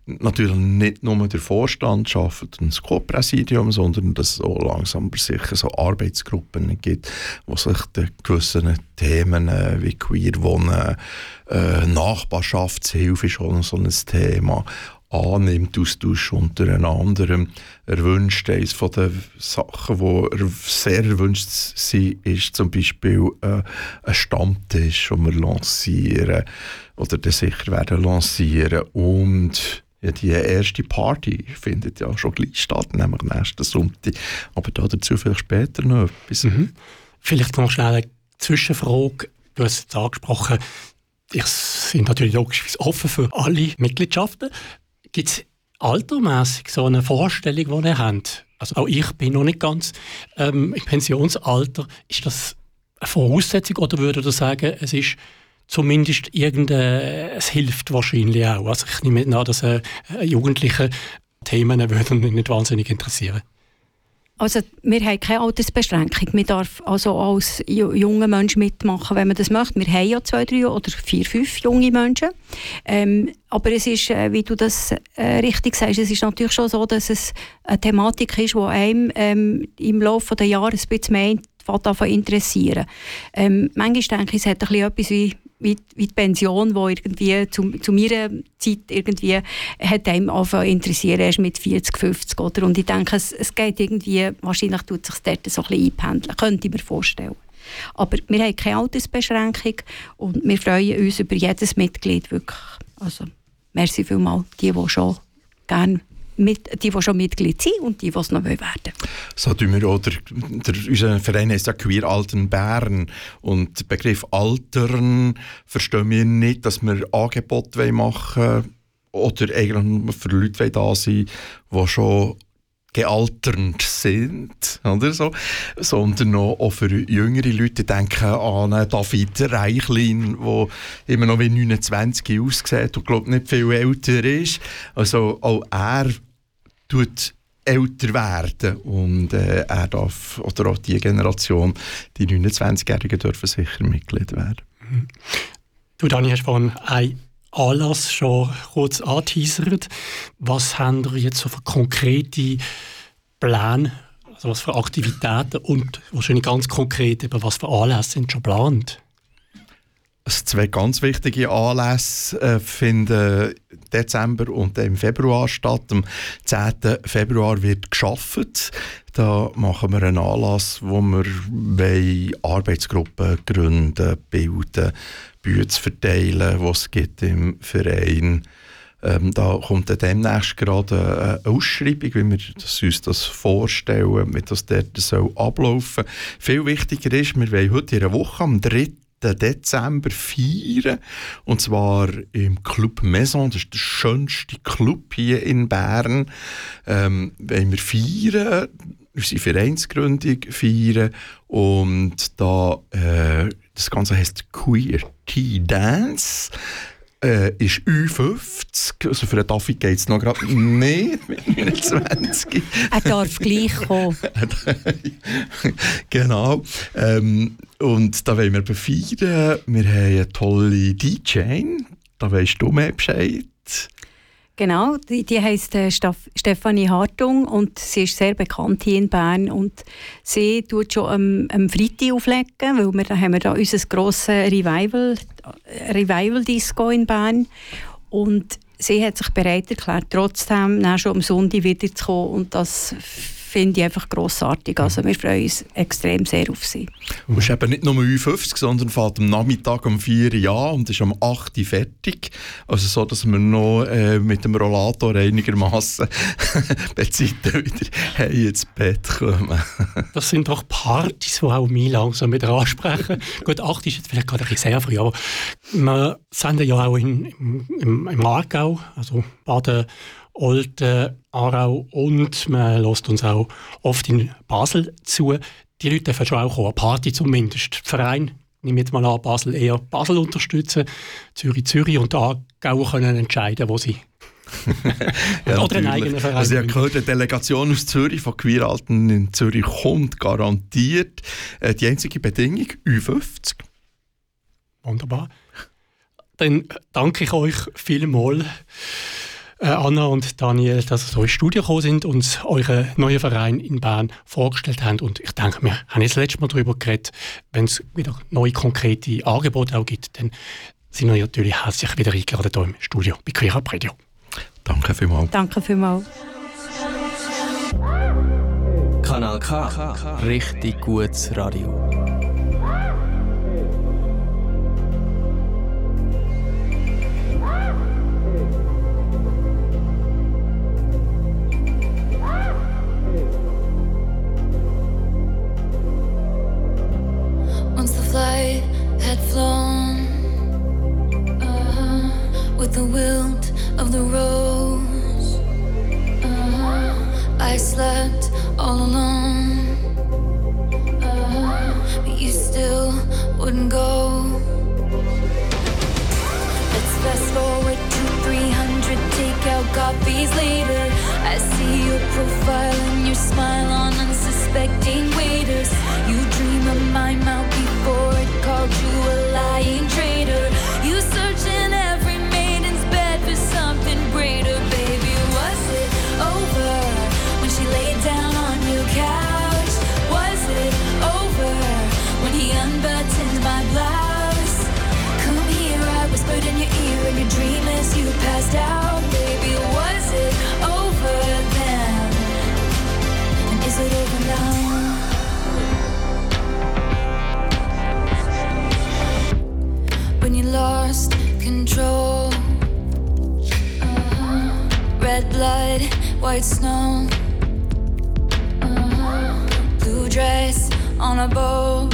natürlich nicht nur der Vorstand arbeitet und das Co-Präsidium, sondern dass es auch langsam aber sicher so Arbeitsgruppen gibt, wo sich die gewissen Themen äh, wie queer wohnen, äh, Nachbarschaftshilfe ist schon so ein Thema, annimmt, austauscht untereinander. Er wünscht, eines von den Sachen, die sehr erwünscht sind, ist zum Beispiel äh, ein Stammtisch, den wir lancieren oder den sicher werden lancieren und ja, die erste Party findet ja schon gleich statt, nämlich nächsten Sonntag. Aber dazu vielleicht später noch etwas. Mhm. Vielleicht noch schnell eine Zwischenfrage. Du hast es angesprochen, ich sind natürlich logisch offen für alle Mitgliedschaften. Gibt es altermässig so eine Vorstellung, die ihr habt? Also auch ich bin noch nicht ganz ähm, im Pensionsalter. Ist das eine Voraussetzung oder würdet ihr sagen, es ist zumindest irgendein, es hilft wahrscheinlich auch? Also ich nehme an, dass äh, jugendliche Themen würden nicht wahnsinnig interessieren. Also wir haben keine Altersbeschränkung. Man darf also als ju- junger Mensch mitmachen, wenn man das möchte. Wir haben ja zwei, drei oder vier, fünf junge Menschen. Ähm, aber es ist, äh, wie du das äh, richtig sagst, es ist natürlich schon so, dass es eine Thematik ist, die einem ähm, im Laufe der Jahre ein bisschen mehr zu interessieren. Ähm, manchmal denke ich, es hat ein bisschen etwas wie, wie, wie die Pension, die irgendwie zu, zu meiner Zeit irgendwie hat einem angefangen interessieren, erst mit 40, 50 oder? Und ich denke, es, es geht irgendwie, wahrscheinlich tut sich dort so ein bisschen einpendeln, könnte ich mir vorstellen. Aber wir haben keine Altersbeschränkung und wir freuen uns über jedes Mitglied wirklich. Also, merci vielmals, die, die schon gerne mit, die, die schon Mitglied sind und die, die es noch werden wollen. So tun wir auch, der, der, unser Verein heißt ja Queer Alten Bern und der Begriff Altern verstehen wir nicht, dass wir Angebote machen wollen oder eigentlich für Leute da sein die schon gealternd sind, oder so, sondern auch, auch für jüngere Leute denken an David Reichlin, der immer noch wie 29 aussieht und glaube nicht viel älter ist. Also auch er tut älter werden und äh, er darf, oder auch die Generation, die 29-Jährigen dürfen sicher Mitglied werden. Du, Dani, hast vorhin einen Anlass schon kurz angeteasert. Was haben ihr jetzt so für konkrete Pläne, also was für Aktivitäten und wahrscheinlich ganz konkret, eben was für Anlässe sind schon geplant? Zwei ganz wichtige Anlässe äh, finden Dezember und im Februar statt. Am 10. Februar wird geschafft. Da machen wir einen Anlass, wo wir Arbeitsgruppen gründen, bilden, Bücher verteilen, was es gibt im Verein. Ähm, da kommt dann demnächst gerade eine Ausschreibung, wie wir das, uns das vorstellen, wie das dort soll ablaufen soll. Viel wichtiger ist, wir wollen heute in einer Woche am 3. Dezember feiern. Und zwar im Club Maison. Das ist der schönste Club hier in Bern. Ähm, wollen wir feiern, unsere Vereinsgründung feiern. Und da, äh, das Ganze heißt Queer Tea Dance. Äh, ist Ü50, also für den David geht es noch gerade nicht mit 29. Er darf gleich kommen. genau. Ähm, und da wollen wir befeiern. Wir haben eine tolle DJ. Da weisst du mehr Bescheid. Genau, die, die heisst äh, Stefanie Hartung und sie ist sehr bekannt hier in Bern und sie tut schon am, am Freitag auflegen, weil wir da haben wir da unser grosses Revival, äh, Revival Disco in Bern und sie hat sich bereit erklärt, trotzdem schon am Sonntag wiederzukommen und das finde ich einfach grossartig. Also wir freuen uns extrem sehr auf sie. Und es ist eben nicht nur 50, sondern fährt am Nachmittag um 4 Uhr an und ist am 8 Uhr fertig. Also so, dass wir noch äh, mit dem Rollator einigermaßen bei Zeiten wieder hey, ins Bett kommen. Das sind doch Partys, die auch mich langsam wieder ansprechen. Gut, 8 ist jetzt vielleicht gerade ein bisschen sehr früh, aber wir senden ja auch in, im, im, im Aargau, also Baden, Olten, Aarau und man lässt uns auch oft in Basel zu. Die Leute dürfen schon auch kommen, eine Party zumindest. Der Verein, nehme jetzt mal an, Basel eher Basel unterstützen, Zürich Zürich und Aargau können entscheiden, wo sie Ja, Oder einen eigenen Verein. Also ich habe gehört, eine Delegation aus Zürich von Queeralten in Zürich kommt garantiert. Äh, die einzige Bedingung, U50. Wunderbar. Dann danke ich euch vielmals, Anna und Daniel, dass ihr so ins Studio gekommen sind und uns euren neuen Verein in Bern vorgestellt haben. Und ich denke, wir haben jetzt das letzte Mal darüber geredet, wenn es wieder neue konkrete Angebote auch gibt, dann sind wir natürlich herzlich wieder eingeladen hier im Studio bei Queer Up Radio. Danke vielmals. Danke vielmals. Kanal K. Richtig gutes Radio. Once the flight had flown uh, with the wilt of the rose, uh, I slept all alone. Uh, but you still wouldn't go. Let's fast forward to 300 takeout later. I see your profile and your smile on unsuspecting waiters. You dream of my mouth called you a lying traitor. You search in every maiden's bed for something greater, baby. Was it over when she laid down on your couch? Was it over when he unbuttoned my blouse? Come here, I whispered in your ear in your dream you passed out, blood, white snow, Uh-huh. blue dress on a boat.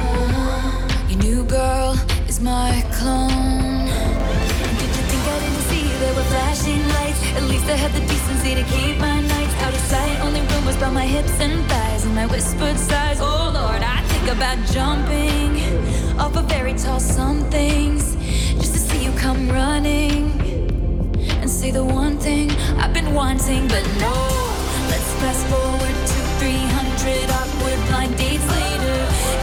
Uh-huh. Your new girl is my clone. Did you think I didn't see there were flashing lights? At least I had the decency to keep my nights out of sight. Only rumors about my hips and thighs and my whispered sighs. Oh Lord, I think about jumping off of very tall somethings just to see you come running say the one thing I've been wanting, but no. Let's fast forward to 300 awkward blind dates later.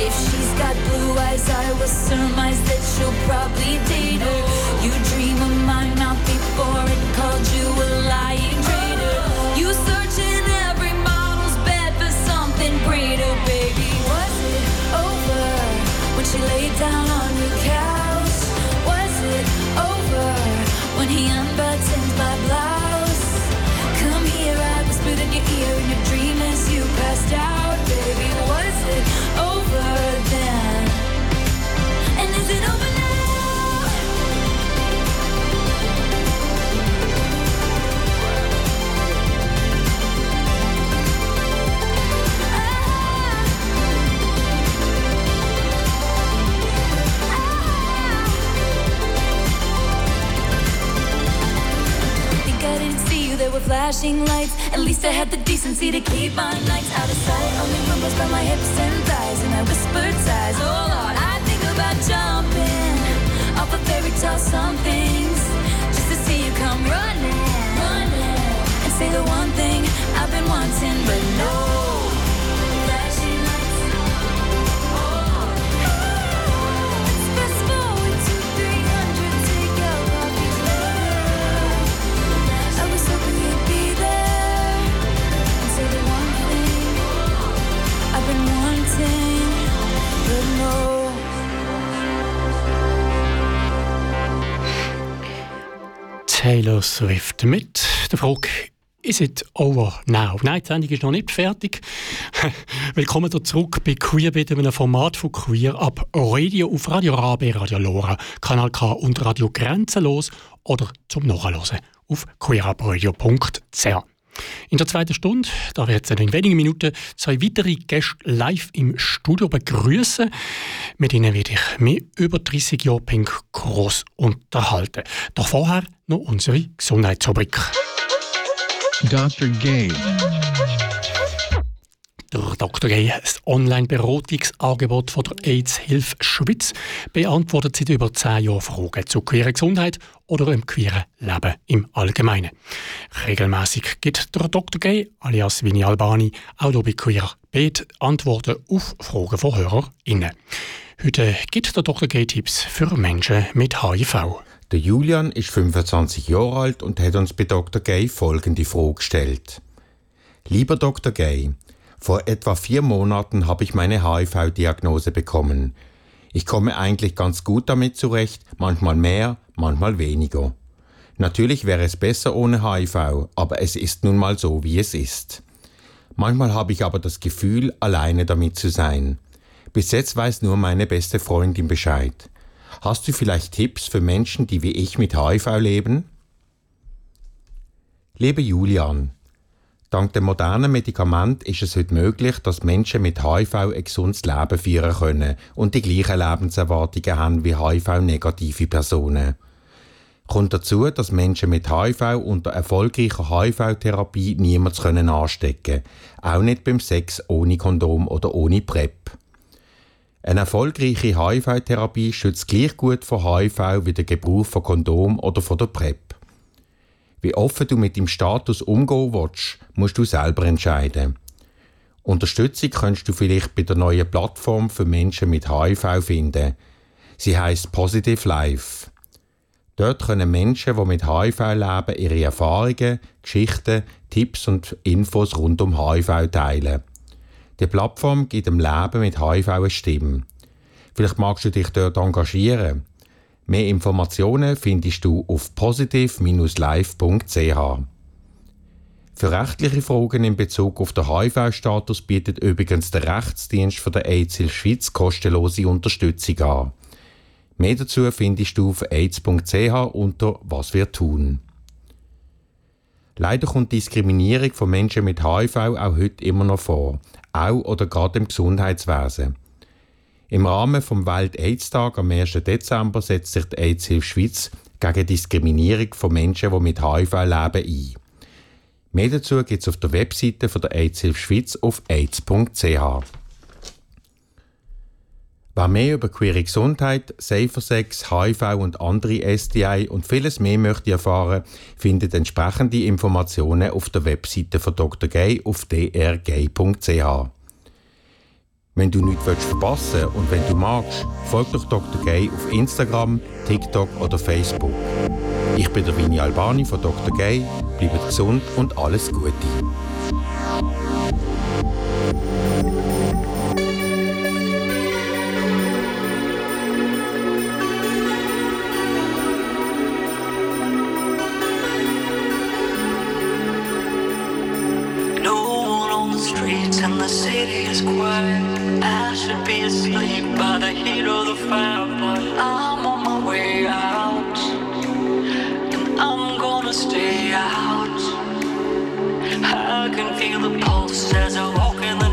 If she's got blue eyes, I will surmise that she'll probably date her. You dream of my mouth before it called you a lying traitor. You search in every model's bed for something greater, baby. Was it over when she laid down on your couch? Was it over when he flashing lights. At least I had the decency to keep my nights out of sight. Only rumors by my hips and thighs, and I whispered sighs. Oh Lord, I about jumping off of fairy tale somethings just to see you come running, running, and say the one thing I've been wanting, but no. Taylor Swift mit der Frage Is it over now? Nein, die Sendung ist noch nicht fertig. Willkommen zurück bei Queerbit, einem Format von Queer ab Radio auf Radio Rabe, Radio Lora, Kanal K und Radio Grenzenlos oder zum Nachhören auf queerabradio.ch. In der zweiten Stunde, da wird es in wenigen Minuten zwei weitere Gäste live im Studio begrüßen. Mit ihnen werde ich mich über 30 Jahre Pink groß unterhalten. Doch vorher noch unsere Gesundheitsrubrik. Dr. Gay. Der Dr. Gay, das Online-Beratungsangebot der AIDS-Hilfe Schweiz, beantwortet seit über zehn Jahren Fragen zur queeren Gesundheit oder im queeren Leben im Allgemeinen. Regelmäßig gibt der Dr. Gay, alias Vini Albani, auch hier bei Queer Bet Antworten auf Fragen von HörerInnen. Heute gibt der Dr. Gay Tipps für Menschen mit HIV. Der Julian ist 25 Jahre alt und hat uns bei Dr. Gay folgende Frage gestellt. Lieber Dr. Gay, vor etwa vier Monaten habe ich meine HIV-Diagnose bekommen. Ich komme eigentlich ganz gut damit zurecht, manchmal mehr, manchmal weniger. Natürlich wäre es besser ohne HIV, aber es ist nun mal so, wie es ist. Manchmal habe ich aber das Gefühl, alleine damit zu sein. Bis jetzt weiß nur meine beste Freundin Bescheid. Hast du vielleicht Tipps für Menschen, die wie ich mit HIV leben? Liebe Julian, dank dem modernen Medikament ist es heute möglich, dass Menschen mit HIV ein gesundes Leben führen können und die gleichen Lebenserwartungen haben wie HIV-negative Personen. Kommt dazu, dass Menschen mit HIV unter erfolgreicher HIV-Therapie niemals können anstecken, auch nicht beim Sex ohne Kondom oder ohne PrEP. Eine erfolgreiche HIV-Therapie schützt gleich gut vor HIV wie der Gebrauch von Kondom oder von der PrEP. Wie offen du mit dem Status umgehen willst, musst du selber entscheiden. Unterstützung kannst du vielleicht bei der neuen Plattform für Menschen mit HIV finden. Sie heißt Positive Life. Dort können Menschen, die mit HIV leben, ihre Erfahrungen, Geschichten, Tipps und Infos rund um HIV teilen. Die Plattform gibt dem Leben mit HIV eine Stimme. Vielleicht magst du dich dort engagieren. Mehr Informationen findest du auf positive-life.ch. Für rechtliche Fragen in Bezug auf den HIV-Status bietet übrigens der Rechtsdienst von der AIDS Schweiz kostenlose Unterstützung an. Mehr dazu findest du auf aids.ch unter Was wir tun. Leider kommt Diskriminierung von Menschen mit HIV auch heute immer noch vor, auch oder gerade im Gesundheitswesen. Im Rahmen vom Welt-AIDS-Tag am 1. Dezember setzt sich die AIDS-Hilfe Schweiz gegen Diskriminierung von Menschen, die mit HIV leben, ein. Mehr dazu gibt es auf der Webseite von der AIDS-Hilfe Schweiz auf aids.ch. Wer mehr über queere Gesundheit, Safer Sex, HIV und andere STI und vieles mehr möchte erfahren, findet entsprechende Informationen auf der Webseite von Dr. Gay auf drgay.ch. Wenn du nichts verpassen willst und wenn du magst, folg doch Dr. Gay auf Instagram, TikTok oder Facebook. Ich bin der Vini Albani von Dr. Gay. Bleibt gesund und alles Gute. Of the fire, but I'm on my way out. And I'm gonna stay out. I can feel the pulse as I walk in the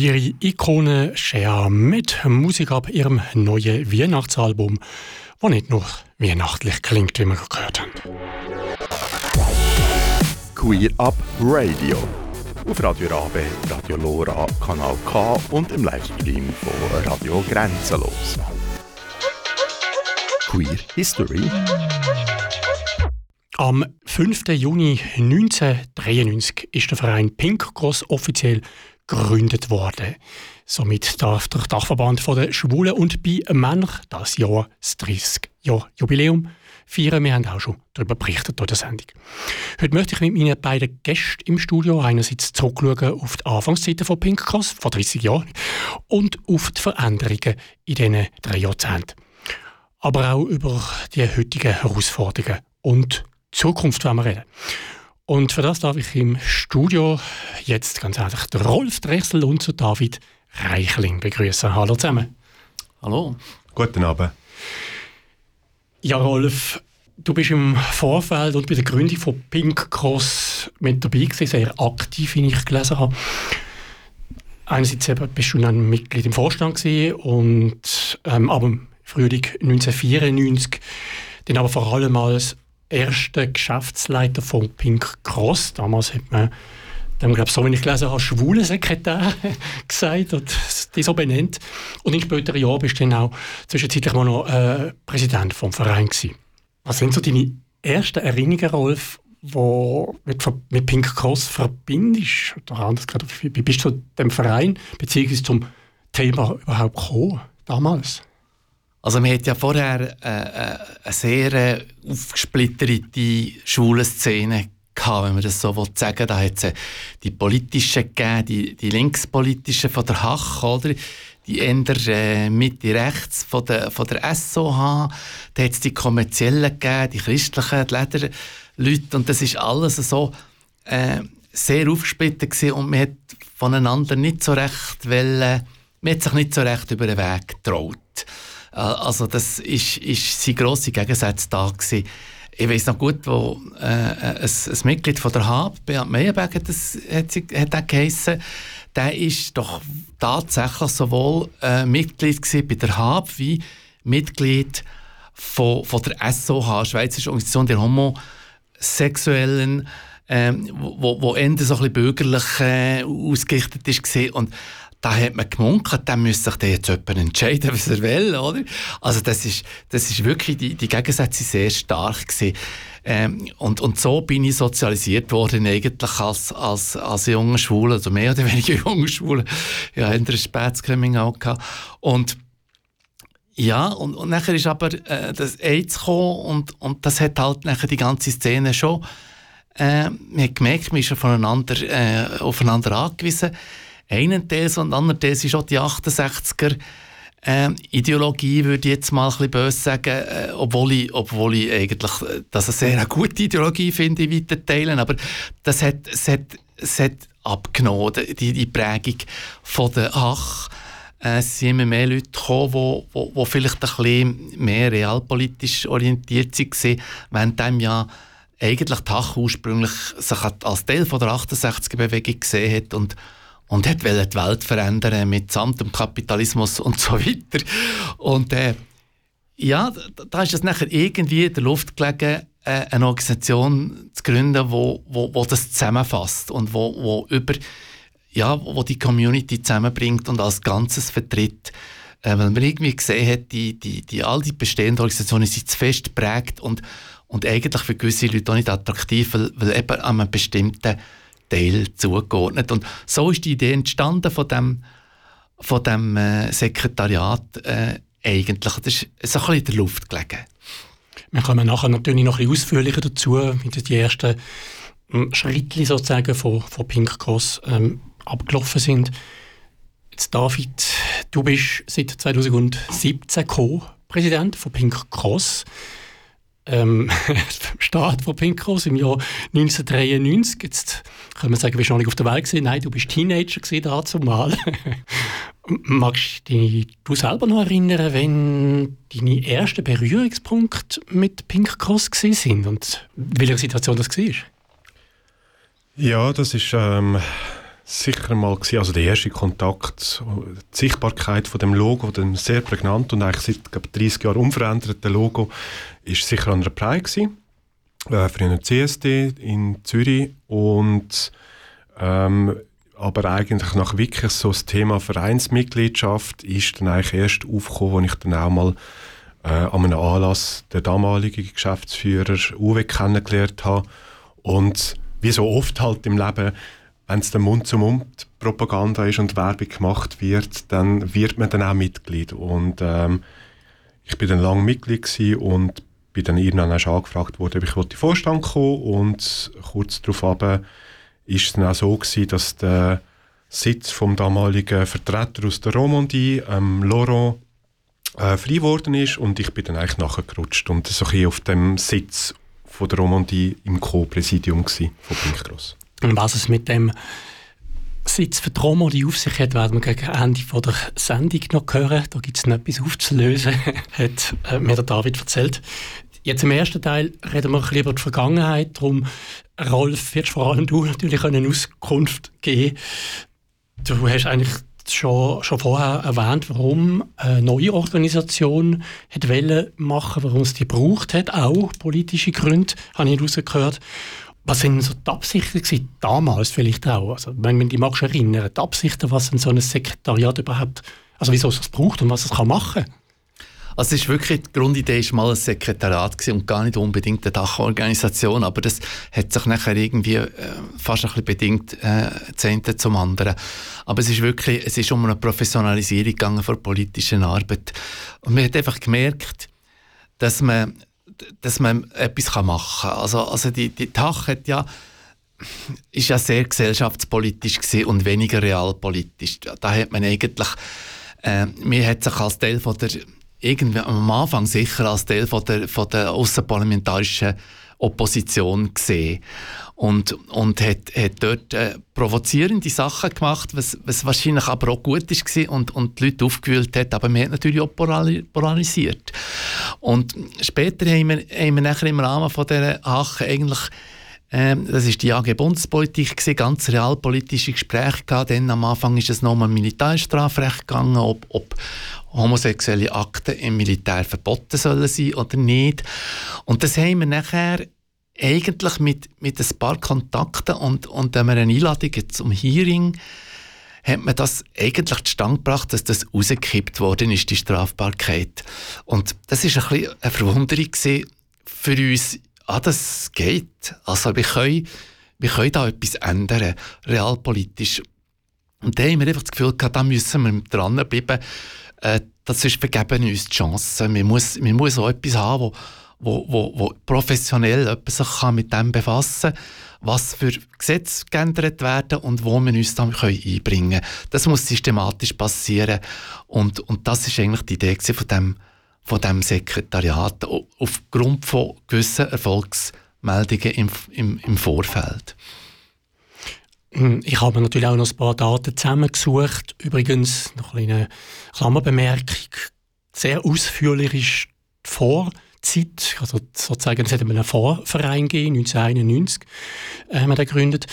queere Ikone Shea mit Musik ab ihrem neuen Weihnachtsalbum, das nicht nur weihnachtlich klingt, wie wir gehört haben. Queer Up Radio. Auf Radio Rabe, Radio Lora, Kanal K und im Livestream von Radio Grenzenlos. Queer History. Am 5. Juni 1993 ist der Verein Pink Cross offiziell gegründet worden. Somit darf der Dachverband von der Schwulen und bi Männer das Jahr das 30 Jahr Jubiläum feiern. Wir haben auch schon darüber berichtet in der Sendung. Heute möchte ich mit meinen beiden Gästen im Studio einerseits zurückschauen auf die Anfangszeiten von Pink Cross vor 30 Jahren und auf die Veränderungen in diesen drei Jahrzehnten. Aber auch über die heutigen Herausforderungen und Zukunft wollen wir reden. Und für das darf ich im Studio jetzt ganz einfach den Rolf Drechsel und zu David Reichling begrüßen. Hallo zusammen. Hallo. Guten Abend. Ja, Rolf, du bist im Vorfeld und bei der Gründung von Pink Cross mit dabei gewesen, sehr aktiv, wie ich gelesen habe. Einerseits eben bist du dann Mitglied im Vorstand gewesen und ähm, aber im Frühling 1994 dann aber vor allem als erster Geschäftsleiter von Pink Cross. Damals hat man dem, glaube so wie ich gelesen habe, schwulen Sekretär gesagt und die so benannt. Und in späteren Jahren bist du dann auch zwischenzeitlich mal noch äh, Präsident vom Verein gewesen. Was sind so deine ersten Erinnerungen, Rolf, wo mit, mit Pink Cross verbindest? Oder anders gesagt, wie bist du zu dem Verein bzw. zum Thema überhaupt gekommen, damals? Also man hat ja vorher äh, äh, eine sehr äh, aufgesplitterte schwule Szene gehabt, wenn man das so sagen will. Da hat es äh, die politischen gegeben, die, die linkspolitischen von der Hach, oder? die eher äh, Mitte rechts von der, von der SOH. Da hat es die kommerziellen gegeben, die christlichen, die Lederleute. Und das ist alles so äh, sehr aufgesplittet gewesen und man hat voneinander nicht so recht wollen, man hat sich nicht so recht über den Weg getraut. Also das ist, ist sein grosser Gegensatz da gewesen. Ich weiß noch gut, wo äh, ein, ein Mitglied von der HAB, Beat Meyerberg hat, das, hat, hat er geheissen, der ist doch tatsächlich sowohl äh, Mitglied bei der HAB wie Mitglied von, von der SOH, Schweizerische Organisation der Homosexuellen, ähm, wo, wo Ende so ein bisschen bürgerlich äh, ausgerichtet ist und da hat man gemunkelt, dann müsste sich der jetzt jemand entscheiden, was er will, oder? Also das ist, das ist wirklich, die, die Gegensätze sehr stark gewesen. Ähm, und, und so bin ich sozialisiert worden eigentlich als, als, als junger Schwule, also mehr oder weniger junger Schwule. Ja, in der Spätskrimming auch gehabt. Und ja, und, und nachher ist aber äh, das AIDS gekommen und, und das hat halt nachher die ganze Szene schon, äh, man hat gemerkt, man ist voneinander, äh, aufeinander angewiesen einen Teil und anderen Teil ist auch die 68er äh, Ideologie, würde ich jetzt mal ein bisschen böse sagen, äh, obwohl, ich, obwohl ich eigentlich das eine sehr gute Ideologie finde, in weiten Teilen, aber das hat, das hat, das hat abgenommen, die, die Prägung von der Ach. Äh, es sind immer mehr Leute gekommen, die, die, die vielleicht ein bisschen mehr realpolitisch orientiert waren, während dem ja eigentlich die Ach ursprünglich sich als Teil von der 68er-Bewegung gesehen hat und und hat die Welt verändern mit Samt dem Kapitalismus und so weiter. Und äh, ja, da ist es nachher irgendwie in der Luft gelegen, äh, eine Organisation zu gründen, wo, wo, wo das zusammenfasst und wo, wo über ja, wo die Community zusammenbringt und als Ganzes vertritt. Äh, weil man irgendwie gesehen hat, die, die, die, all die bestehenden Organisationen sind zu fest geprägt und, und eigentlich für gewisse Leute auch nicht attraktiv, weil, weil eben an einem bestimmten Teil zugeordnet. Und so ist die Idee entstanden von dem, von dem äh, Sekretariat äh, eigentlich. Das ist so ein bisschen in der Luft gelegen. Wir kommen nachher natürlich noch ein bisschen ausführlicher dazu, wie die ersten ähm, Schritte sozusagen von, von Pink Cross ähm, abgelaufen sind. Jetzt David, du bist seit 2017 Co-Präsident von Pink Cross ähm, Start von Pink im Jahr 1993. Jetzt kann man sagen, du bist noch nicht auf der Welt gewesen. Nein, du bist Teenager gewesen, dazu mal. Magst du dich du selber noch erinnern, wenn deine ersten Berührungspunkte mit Pink Cross sind und welche Situation das war? Ja, das ist ähm, sicher mal gewesen, also der erste Kontakt, die Sichtbarkeit von dem Logo, dem sehr prägnant und eigentlich seit glaub, 30 Jahren unveränderten Logo, ist sicher an der Pride gewesen, äh, für eine CSD in Zürich und ähm, aber eigentlich nach wirklich so das Thema Vereinsmitgliedschaft ist dann eigentlich erst aufgekommen, als ich dann auch mal äh, an einem Anlass der damalige Geschäftsführer Uwe kennengelernt habe. Und wie so oft halt im Leben, wenn es dann Mund-zu-Mund-Propaganda ist und Werbung gemacht wird, dann wird man dann auch Mitglied. Und ähm, ich bin dann lange Mitglied und bin dann irgendwann auch angefragt worden, ob ich in den Vorstand kommen. Und kurz darauf ist es dann auch so gewesen, dass der Sitz vom damaligen Vertreter aus der Romandie, ähm, Laurent, äh, frei geworden ist. Und ich bin dann eigentlich nachgerutscht und so ein auf dem Sitz von der Romandie im Co-Präsidium von Pinkgross. Und was es mit dem Sitz für die Romandie auf sich hat, werden wir gegen Ende von der Sendung noch hören. Da gibt es noch etwas aufzulösen, hat äh, mir der David erzählt. Jetzt im ersten Teil reden wir ein bisschen über die Vergangenheit. Darum, Rolf, wirst vor allem du natürlich eine Auskunft geben. Du hast eigentlich schon, schon vorher erwähnt, warum eine neue Organisation hat wollen machen, warum es die braucht hat, auch politische Gründe, habe ich herausgehört. Was sind so die Absichten gewesen, damals vielleicht auch? Also, wenn man die magst erinnern, die Absichten, was so ein Sekretariat überhaupt, also wieso es es braucht und was es machen kann? Also es ist wirklich, die Grundidee war mal ein Sekretariat und gar nicht unbedingt eine Dachorganisation, aber das hat sich nachher irgendwie äh, fast ein bisschen bedingt, äh, Zehnte zum anderen. Aber es ist wirklich, es ist um eine Professionalisierung gegangen von politischen Arbeit. Und man hat einfach gemerkt, dass man, dass man etwas machen kann. Also, also die, die Tach hat ja ist ja sehr gesellschaftspolitisch und weniger realpolitisch. Da hat man eigentlich, äh, man hat sich als Teil von der irgendwie am Anfang sicher als Teil von der, von der außenparlamentarischen Opposition gesehen und, und hat, hat dort äh, provozierende Sachen gemacht, was, was wahrscheinlich aber auch gut ist und, und die Leute aufgewühlt hat, aber man hat natürlich auch polarisiert. Und später haben wir, haben wir nachher im Rahmen von dieser Ache eigentlich ähm, das ist die AG Bundespolitik gewesen, ganz realpolitische Gespräche gehabt. Dann am Anfang ist es noch um Militärstrafrecht gegangen, ob, ob homosexuelle Akte im Militär verboten sollen sein oder nicht. Und das haben wir nachher eigentlich mit, mit ein paar Kontakten und, und wenn wir eine Einladung zum Hearing hat man das eigentlich zustande gebracht, dass das rausgekippt worden ist, die Strafbarkeit. Und das ist ein bisschen eine Verwunderung für uns ah, das geht. Also wir können, wir können da etwas ändern, realpolitisch. Und da haben wir einfach das Gefühl gehabt, da müssen wir dranbleiben. Äh, das ist vergeben uns die Chance. Man muss, man muss auch etwas haben, wo, wo, wo, wo professionell sich kann mit dem befassen kann, was für Gesetze geändert werden und wo wir uns dann können einbringen können. Das muss systematisch passieren. Und, und das ist eigentlich die Idee von dem von dem Sekretariat aufgrund von gewissen Erfolgsmeldungen im, im, im Vorfeld. Hm, ich habe natürlich auch noch ein paar Daten zusammengesucht. Übrigens, noch eine Klammerbemerkung, sehr ausführlich ist die Vorzeit, also sozusagen, es hat einen Vorverein gegeben, 1991 äh, haben wir den gegründet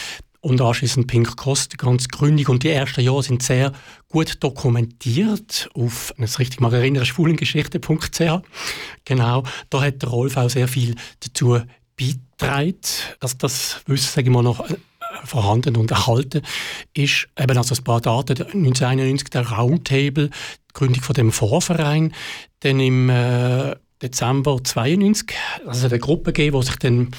und anschließend Pink Cost, die ganze. Und die ersten Jahre sind sehr gut dokumentiert auf, wenn ich es richtig mal erinnere, schwulengeschichte.ch. Genau, da hat der Rolf auch sehr viel dazu beigetragen, dass das Wissen, sage ich mal, noch äh, vorhanden und erhalten ist. Eben also ein paar Daten, 1991 der Roundtable, die Gründung von dem Vorverein, dann im äh, Dezember 92, also eine Gruppe gegeben, die sich dann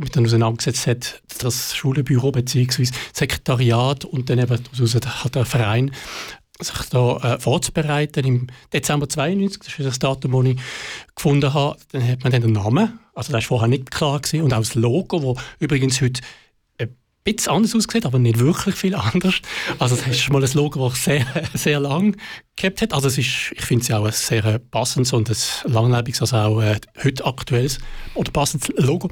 mit auseinandergesetzt hat, das Schulenbüro bzw. Sekretariat und dann eben hat der Verein sich da äh, vorzubereiten. Im Dezember 92, das ist das Datum, das ich gefunden habe, dann hat man dann den Namen, also das war vorher nicht klar gewesen, und auch das Logo, das übrigens heute ein bisschen anders aussieht, aber nicht wirklich viel anders. Also das ist mal ein Logo, das sehr, sehr lang gehabt hat. Also es ist, ich finde es auch ein sehr passendes und ein langlebiges, also auch äh, heute aktuelles oder passendes Logo.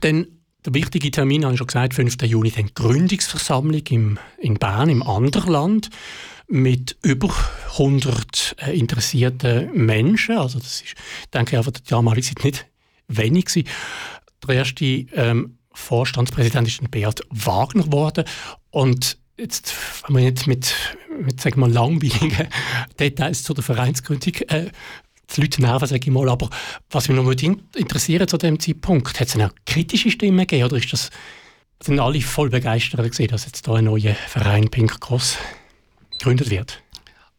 Dann der wichtige Termin, habe ich schon gesagt, 5. Juni, dann Gründungsversammlung im, in Bern, im Anderland, mit über 100 äh, interessierten Menschen. Also das ist, denke ich, auf der damaligen Zeit nicht wenig gewesen. Der erste ähm, Vorstandspräsident ist Beat Wagner geworden und jetzt, wenn man jetzt mit, mit sagen wir, langweiligen Details zu der Vereinsgründung äh, die Leute nerven, sage ich mal. Aber was mich noch in interessiert zu dem Zeitpunkt, hat es auch kritische Stimmen gegeben oder ist das, sind alle voll begeistert gesehen, dass jetzt da ein neuer Verein Pink Cross gegründet wird?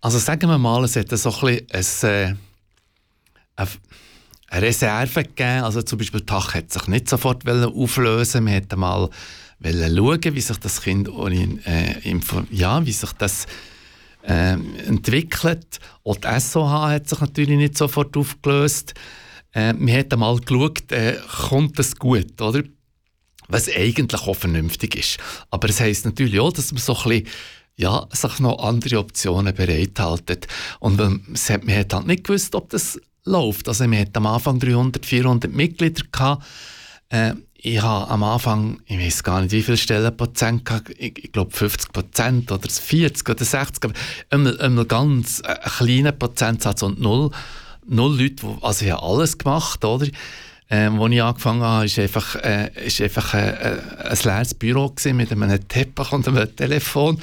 Also sagen wir mal, es hat so ein bisschen äh, eine, eine Reserve gegeben. Also zum Beispiel Tach hat sich nicht sofort auflösen. Wir hätten mal schauen, wie sich das Kind äh, ja, wie sich das äh, entwickelt. Auch die SOH hat sich natürlich nicht sofort aufgelöst. Äh, wir hätten mal geschaut, äh, kommt das gut, oder? Was eigentlich auch vernünftig ist. Aber es heisst natürlich auch, dass man so ein bisschen ja, sich noch andere Optionen bereithalten. Und ähm, man hat halt nicht gewusst, ob das läuft. Also man hat am Anfang 300, 400 Mitglieder gehabt. Äh, ich habe am Anfang, ich weiß gar nicht, wie viele Stellenprozent ich, ich glaube 50 Prozent oder 40 oder 60, aber einmal, ganz äh, ein kleiner Prozentsatz und null, null Leute, die, also ich habe alles gemacht, oder? Ähm, als ich angefangen habe, war einfach, äh, ist einfach äh, äh, ein leeres Büro mit einem Teppich und einem Telefon.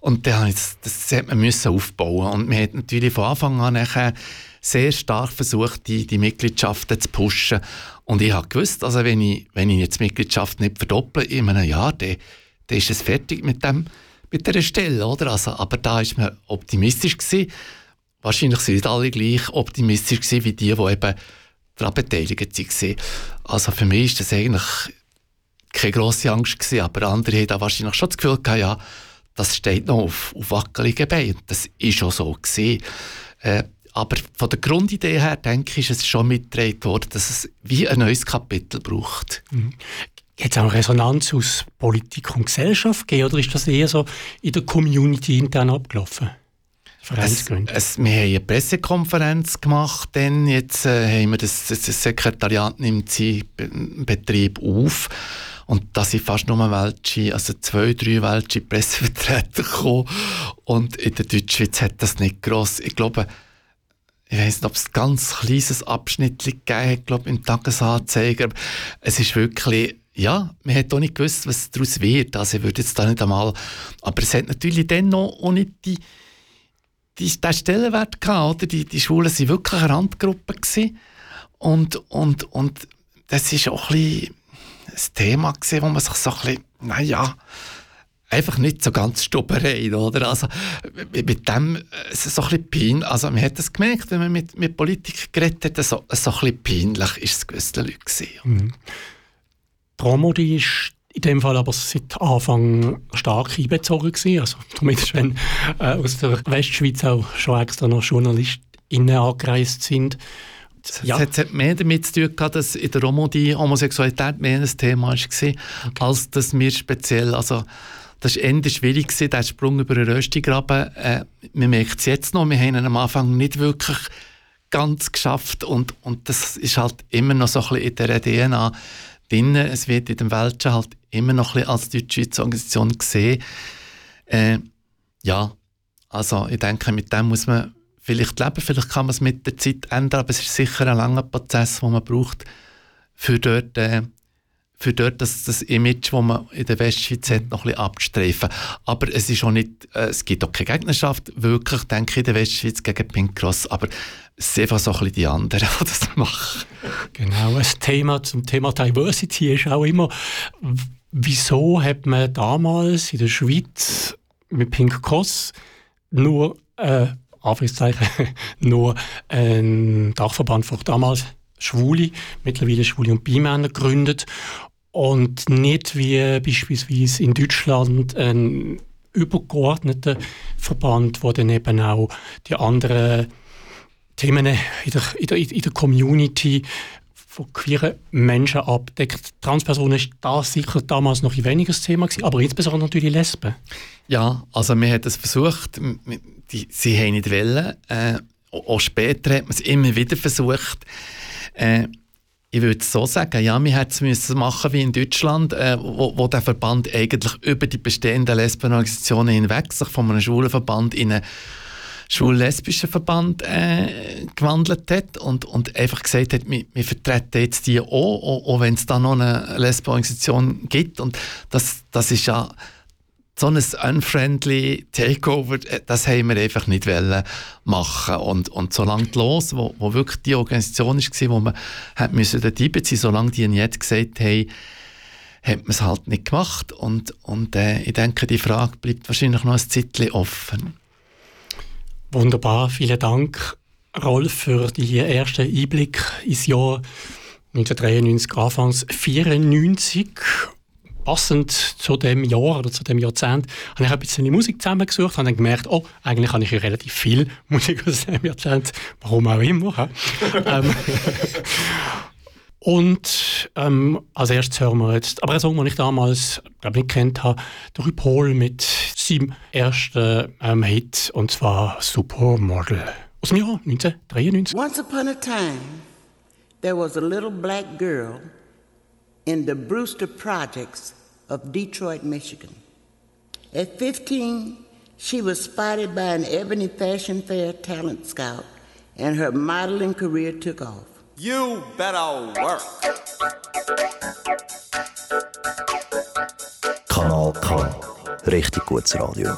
Und dann das, das hat man aufbauen. Und man hat natürlich von Anfang an nachher sehr stark versucht, die, die Mitgliedschaften zu pushen. Und ich habe gewusst, also wenn ich, wenn ich jetzt die Mitgliedschaft nicht verdopple in einem Jahr, dann, dann ist es fertig mit, dem, mit dieser Stelle. Oder? Also, aber da war man optimistisch. Gewesen. Wahrscheinlich sind alle gleich optimistisch gewesen, wie die, die eben daran beteiligt waren. Also für mich war das eigentlich keine grosse Angst, gewesen, aber andere da wahrscheinlich schon das Gefühl gehabt, ja, das steht noch auf, auf wackeligen Beinen. Das war auch so. Gewesen. Äh, aber von der Grundidee her, denke ich, ist es schon mitgetragen worden, dass es wie ein neues Kapitel braucht. Mhm. Hat es auch Resonanz aus Politik und Gesellschaft gegeben, oder ist das eher so in der Community intern abgelaufen? Es, es, wir haben eine Pressekonferenz gemacht, dann jetzt äh, haben wir das, das, Sekretariat nimmt seinen Betrieb auf und da sind fast nur welche, also zwei, drei welche Pressevertreter gekommen und in der Deutschschweiz hat das nicht gross, ich glaube, ich weiß nicht, ob es ein ganz kleines Abschnitt gegeben hat, glaube im Tagesanzeiger. Aber es ist wirklich, ja, man hat auch nicht gewusst, was daraus wird. Also ich würde jetzt da nicht einmal, aber es hat natürlich dann noch nicht die, die, den Stellenwert gehabt, oder? Die, die Schulen waren wirklich eine Randgruppe gewesen. Und, und, und das ist auch ein, bisschen ein Thema gewesen, wo man sich so ein bisschen, naja, einfach nicht so ganz Stubberei, oder? Also, mit dem, äh, so ein bisschen peinlich, also man hat das gemerkt, wenn man mit, mit Politik geredet hat, so, so ein bisschen peinlich ist es gewissen Leuten gewesen. Mhm. Die Romodi ist in dem Fall aber seit Anfang stark einbezogen gewesen, also zumindest wenn äh, aus der Westschweiz auch schon extra noch JournalistInnen angereist sind. Ja. Es hat mehr damit zu tun gehabt, dass in der Romodi Homosexualität mehr ein Thema war, okay. als dass wir speziell, also das war eher schwierig, gewesen, der Sprung über den Röstigraben. Äh, man merkt es jetzt noch, wir haben ihn am Anfang nicht wirklich ganz geschafft und, und das ist halt immer noch so ein bisschen in der DNA drin. Es wird in dem Welschen halt immer noch ein bisschen als deutsche Organisation gesehen. Äh, ja, also ich denke, mit dem muss man vielleicht leben, vielleicht kann man es mit der Zeit ändern, aber es ist sicher ein langer Prozess, den man braucht, für dort äh, für dort das, das Image, das man in der Westschweiz hat, noch ein abzustreifen. Aber es ist auch nicht, äh, es gibt auch keine Gegnerschaft, wirklich, denke ich, in der Westschweiz gegen Pink Cross, aber es sind einfach so ein bisschen die anderen, die das machen. Genau, ein Thema zum Thema Diversity ist auch immer, wieso hat man damals in der Schweiz mit Pink Cross nur, äh, Anführungszeichen, nur einen Dachverband für damals Schwule, mittlerweile Schwule und Bimänner gegründet und nicht wie beispielsweise in Deutschland ein übergeordneter Verband, wo dann eben auch die anderen Themen in der, in der, in der Community von queeren Menschen abdeckt. Transpersonen ist das sicher damals noch ein weniger Thema gewesen, aber insbesondere natürlich Lesben. Ja, also wir haben es versucht, sie haben nicht wollen. Äh, auch später hat man es immer wieder versucht. Äh, ich würde so sagen, ja, wir hätten es machen wie in Deutschland, äh, wo, wo der Verband eigentlich über die bestehenden Lesbenorganisationen hinweg sich von einem Schwulenverband in einen schwul-lesbischen Verband äh, gewandelt hat und, und einfach gesagt hat, wir, wir vertreten jetzt die auch, auch, auch wenn es da noch eine Lesbenorganisation gibt. Und das, das ist ja so ein unfriendly Takeover, äh, das haben wir einfach nicht machen und, und solange die los, wo, wo wirklich die Organisation war, wo man hat müssen dort einbeziehen, solange die nicht gesagt haben, hat man es halt nicht gemacht und, und äh, ich denke, die Frage bleibt wahrscheinlich noch ein Zeitchen offen. Wunderbar, vielen Dank, Rolf, für die ersten Einblick ins Jahr 1993, Anfangs 94. Passend zu dem Jahr oder zu dem Jahrzehnt habe ich ein bisschen Musik zusammengesucht und dann gemerkt, oh, eigentlich habe ich ja relativ viel Musik aus dem Jahrzehnt, warum auch immer. ähm, und ähm, als erstes hören wir jetzt, aber ein Song, den ich damals glaub, nicht kennt habe, Rue Paul mit seinem ersten ähm, Hit, und zwar Supermodel. Aus dem Jahr 1993. Once upon a time, there was a little black girl in the Brewster Projects of Detroit, Michigan. At 15, she was spotted by an Ebony Fashion Fair talent scout, and her modeling career took off. You better work. Kanal K. Richtig gutes Radio.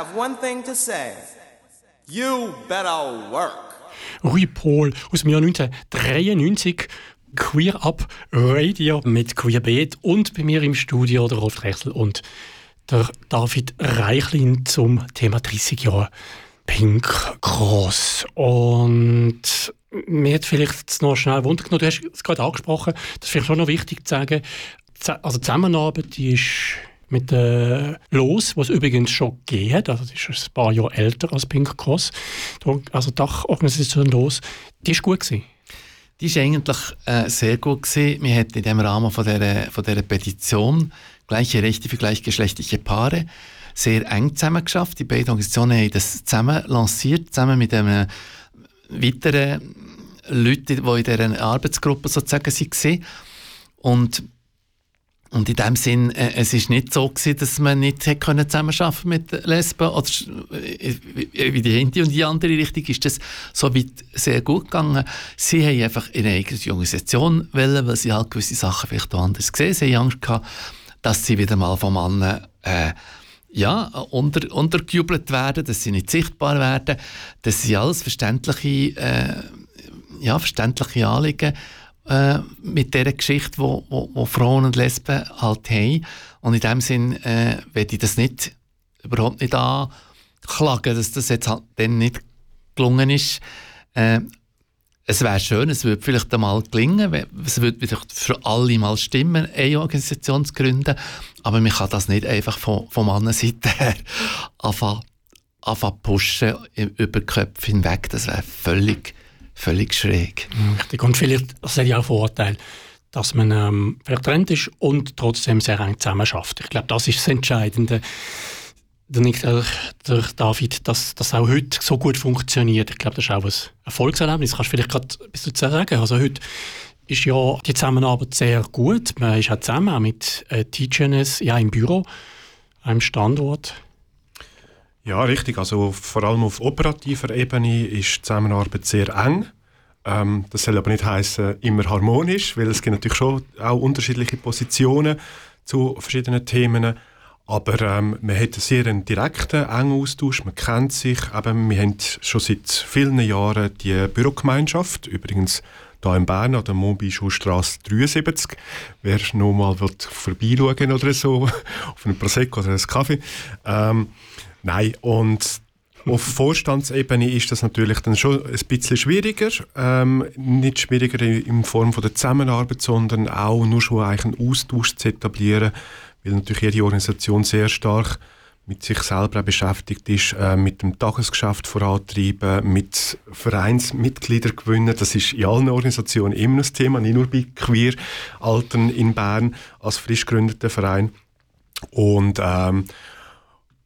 Have one thing to say. You better work. Rui Paul aus dem Jahr 1993. Queer Up Radio mit Queer Beat und bei mir im Studio der Rolf Rechsel und der David Reichlin zum Thema 30 Jahre Pink Cross. Und mir hat vielleicht noch schnell Wunder genommen, du hast es gerade angesprochen, das ist vielleicht schon noch wichtig zu sagen, also die Zusammenarbeit die ist mit äh, Los, was übrigens schon hat, also das ist ein paar Jahre älter als Pink Cross, also Dachorganisation Los, die ist gut gewesen. Die war eigentlich äh, sehr gut. Gewesen. Wir hatten in dem Rahmen von dieser, von dieser Petition gleiche Rechte für gleichgeschlechtliche Paare sehr eng zusammengeschafft. Die beiden Organisationen haben das zusammen lanciert, zusammen mit einem weiteren Leuten, die in dieser Arbeitsgruppe sozusagen waren. Und und in dem Sinn, äh, es ist nicht so gewesen, dass man nicht hätte können zusammenarbeiten mit Lesben oder äh, wie die eine und die andere Richtung ist das so weit sehr gut gegangen. Sie haben einfach ihre eigene Organisation wollen, weil sie halt gewisse Sachen vielleicht auch anders gesehen. Sie haben Angst gehabt, dass sie wieder mal von Männern äh, ja, unter, untergejubelt werden, dass sie nicht sichtbar werden. Das sind alles verständliche, äh, ja, verständliche Anliegen äh, mit dieser Geschichte, wo, wo, wo Frauen und Lesben halt haben. Und in dem Sinn äh, werde ich das nicht, überhaupt nicht anklagen, dass das jetzt halt dann nicht gelungen ist. Äh, es wäre schön, es würde vielleicht einmal gelingen, es würde vielleicht für alle mal stimmen, eine Organisation zu gründen, aber man kann das nicht einfach von, von Mannenseite her anfangen, anfangen pushen über die Köpfe hinweg. Das wäre völlig, völlig schräg. Richtig. Und vielleicht, das hat ja auch Vorteil, dass man ähm, vertrennt ist und trotzdem sehr eng zusammen schafft. Ich glaube, das ist das Entscheidende. Der, Nick, David, dass das auch heute so gut funktioniert. Ich glaube, das ist auch ein Erfolgserlebnis. Kannst du vielleicht gerade etwas dazu sagen? Also heute ist ja die Zusammenarbeit sehr gut. Man ist auch zusammen mit äh, TGNS ja, im Büro, einem Standort. Ja, richtig. Also vor allem auf operativer Ebene ist die Zusammenarbeit sehr eng. Ähm, das soll aber nicht heißen immer harmonisch, weil es gibt natürlich schon auch unterschiedliche Positionen zu verschiedenen Themen. Aber ähm, man hat einen sehr direkten, engen Austausch, man kennt sich. Eben, wir haben schon seit vielen Jahren die Bürogemeinschaft, übrigens hier in Bern an der Montbichon-Strasse 73. Wer noch mal vorbeischauen oder so, auf einen Prosecco oder einen Kaffee. Ähm, nein, und auf Vorstandsebene ist das natürlich dann schon ein bisschen schwieriger. Ähm, nicht schwieriger in Form von der Zusammenarbeit, sondern auch nur schon einen Austausch zu etablieren, weil natürlich jede Organisation sehr stark mit sich selber beschäftigt ist, äh, mit dem Tagesgeschäft vorantreiben, mit Vereinsmitgliedern gewinnen. Das ist in allen Organisationen immer ein Thema, nicht nur bei Queer Altern in Bern als frisch gegründeter Verein. Und ähm,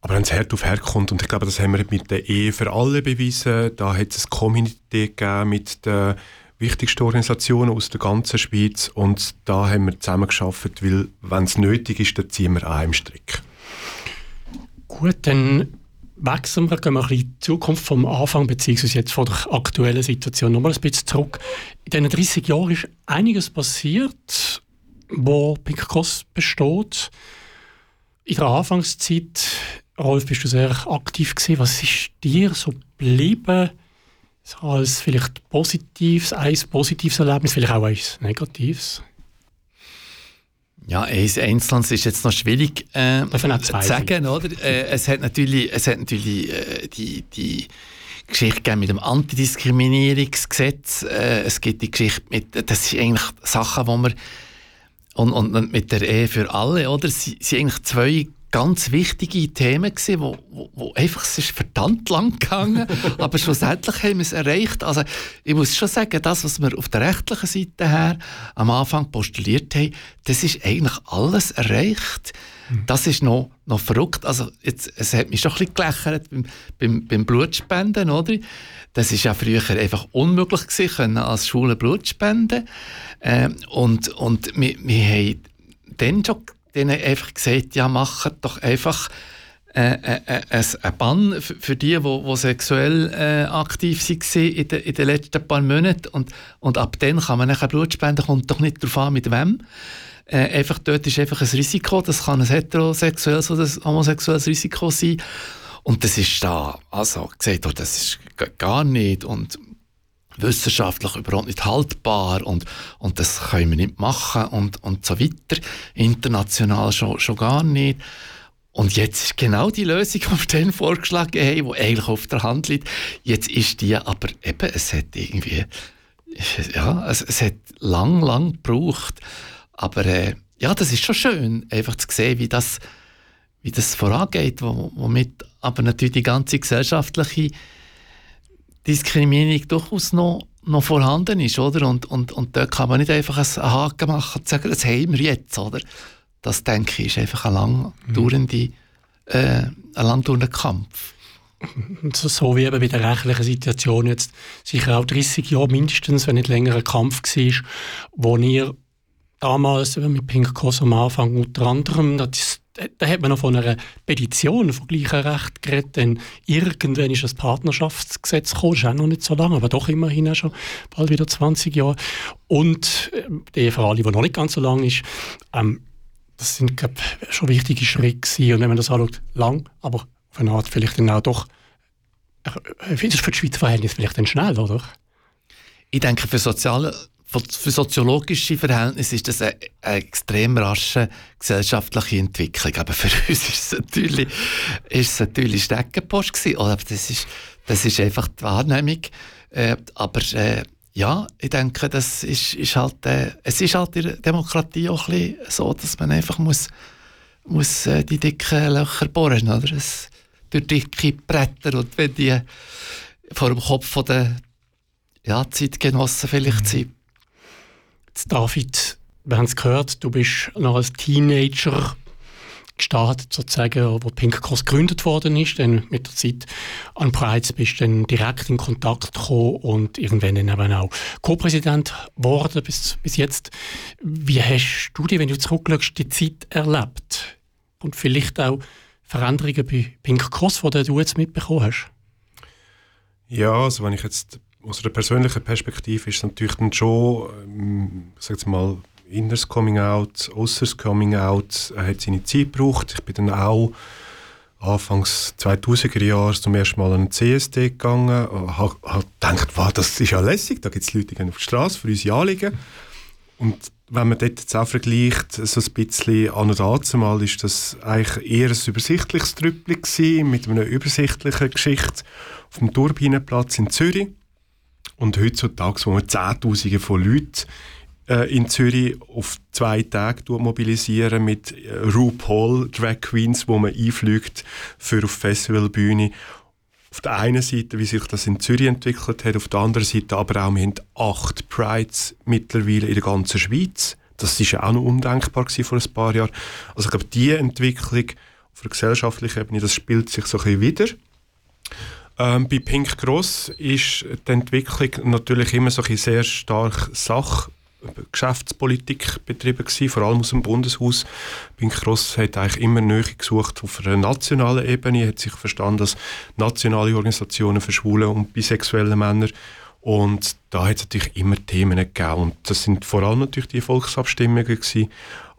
aber wenn es Herd auf kommt, und ich glaube, das haben wir mit der Ehe für alle bewiesen, da hat es ein Community gegeben mit den wichtigsten Organisationen aus der ganzen Schweiz und da haben wir zusammengearbeitet, weil wenn es nötig ist, dann ziehen wir an einem Strick. Gut, dann wechseln wir, gehen wir ein bisschen in die Zukunft vom Anfang beziehungsweise jetzt von der aktuellen Situation nochmal ein bisschen zurück. In diesen 30 Jahren ist einiges passiert, wo Pink Cross besteht. In der Anfangszeit, Rolf, bist du sehr aktiv gewesen. Was ist dir so geblieben als vielleicht positives, ein positives Erlebnis, vielleicht auch ein negatives? Ja, eins Einzelnes ist jetzt noch schwierig äh, zu sagen, oder? Äh, es hat natürlich, es hat natürlich äh, die, die Geschichte mit dem Antidiskriminierungsgesetz. Äh, es gibt die Geschichte mit, das sind eigentlich Sachen, wo man und, und, und mit der Ehe für alle, oder? Sie sind eigentlich zwei ganz wichtige Themen gewesen, wo, wo, wo einfach, es ist verdammt lang gegangen, aber schlussendlich haben wir es erreicht. Also, ich muss schon sagen, das, was wir auf der rechtlichen Seite her am Anfang postuliert haben, das ist eigentlich alles erreicht. Das ist noch, noch verrückt. Also, jetzt, es hat mich schon ein bisschen gelächelt beim, beim, beim Blutspenden, oder? Das ist ja früher einfach unmöglich gewesen, können als Schule Blut spenden. Ähm, und, und wir, wir haben dann schon denen einfach gesagt, ja, macht doch einfach äh, äh, äh, ein Bann für die, die sexuell äh, aktiv waren in, den- in den letzten paar Monaten. Und, und ab dann kann man nachher Blut spenden, kommt doch nicht darauf an, mit wem. Äh, einfach dort ist einfach ein Risiko, das kann ein heterosexuelles oder ein homosexuelles Risiko sein. Und das ist da, also gesagt, oh, das ist gar nicht und wissenschaftlich überhaupt nicht haltbar und, und das können wir nicht machen und, und so weiter. International schon, schon gar nicht. Und jetzt ist genau die Lösung, die wir dann vorgeschlagen haben, die eigentlich auf der Hand liegt. Jetzt ist die, aber eben, es hat irgendwie, ja, es, es hat lang, lang gebraucht. Aber äh, ja, das ist schon schön, einfach zu sehen, wie das, wie das vorangeht, wo, womit aber natürlich die ganze gesellschaftliche Diskriminierung durchaus noch, noch vorhanden ist, oder? Und, und, und dort kann man nicht einfach einen Haken machen und sagen, das haben wir jetzt, oder? Das, denke ich, ist einfach ein lang dauernde, äh, ein lang dauernder Kampf. So, so wie eben bei der rechtlichen Situation jetzt sicher auch 30 Jahre mindestens, wenn nicht länger ein Kampf war, wo ihr damals mit Pink Cross am Anfang unter anderem, das, da hat man noch von einer Petition von gleichem Recht geredet, denn irgendwann ist das Partnerschaftsgesetz gekommen, ist auch noch nicht so lange, aber doch immerhin auch schon bald wieder 20 Jahre. Und ähm, die für alle, die noch nicht ganz so lang ist, ähm, das sind glaub, schon wichtige Schritte gewesen. Und wenn man das anschaut, lang, aber auf eine Art vielleicht dann auch doch, äh, es für die Schweizer Verhältnisse vielleicht dann schnell, oder? Ich denke, für, soziale, für soziologische Verhältnisse ist das eine, eine extrem rasche gesellschaftliche Entwicklung. Aber für uns ist es natürlich, ist es natürlich Steckenpost gewesen. Oder das ist, das ist einfach die Wahrnehmung. Äh, aber äh, ja, ich denke, das ist, ist halt, äh, es ist halt in der Demokratie auch ein bisschen so, dass man einfach muss, muss äh, die dicken Löcher bohren, oder? Es, durch dicke Bretter und wenn die vor dem Kopf von der ja, Zeitgenossen vielleicht sind. David, wir haben es gehört, du bist noch als Teenager gestartet, sozusagen, wo Pink Cross gegründet worden ist. Dann mit der Zeit an Prides bist du dann direkt in Kontakt gekommen und irgendwann dann eben auch Co-Präsident geworden bis, bis jetzt. Wie hast du die, wenn du zurückschaust, die Zeit erlebt? Und vielleicht auch Veränderungen bei Pink Cross, die du jetzt mitbekommen hast? Ja, also wenn ich jetzt aus einer persönlichen Perspektive ist es natürlich dann schon, ähm, ich sag jetzt mal, inneres Coming Out, äußeres Coming Out, äh, hat seine Zeit gebraucht. Ich bin dann auch Anfangs 2000er Jahre zum ersten Mal an einen CSD gegangen, habe hab gedacht, wow, das ist ja lässig, da gibt es Leute, die gehen auf die Straße für unsere Anliegen. Und wenn man dort jetzt auch vergleicht, so ein bisschen an und dazumal, ist das eigentlich eher ein übersichtliches gewesen, mit einer übersichtlichen Geschichte auf dem Turbinenplatz in Zürich. Und heutzutage, wo man Zehntausende von Leuten äh, in Zürich auf zwei Tage mobilisieren mit äh, RuPaul Drag Queens, wo man einfliegt für auf Festivalbühne. Auf der einen Seite, wie sich das in Zürich entwickelt hat, auf der anderen Seite aber auch, wir haben acht Prides mittlerweile in der ganzen Schweiz. Das ist ja auch noch undenkbar vor ein paar Jahren. Also ich glaube, diese Entwicklung auf der gesellschaftlichen Ebene, das spielt sich so ein bisschen wieder. Ähm, bei Pink Cross ist die Entwicklung natürlich immer so ein sehr stark Sach Geschäftspolitik betrieben gewesen, vor allem aus dem Bundeshaus. Pink Cross hat eigentlich immer Nähe gesucht auf einer nationalen Ebene, hat sich verstanden als nationale Organisationen für schwule und bisexuelle Männer und da hat es natürlich immer Themen gegeben und das sind vor allem natürlich die Volksabstimmungen gewesen,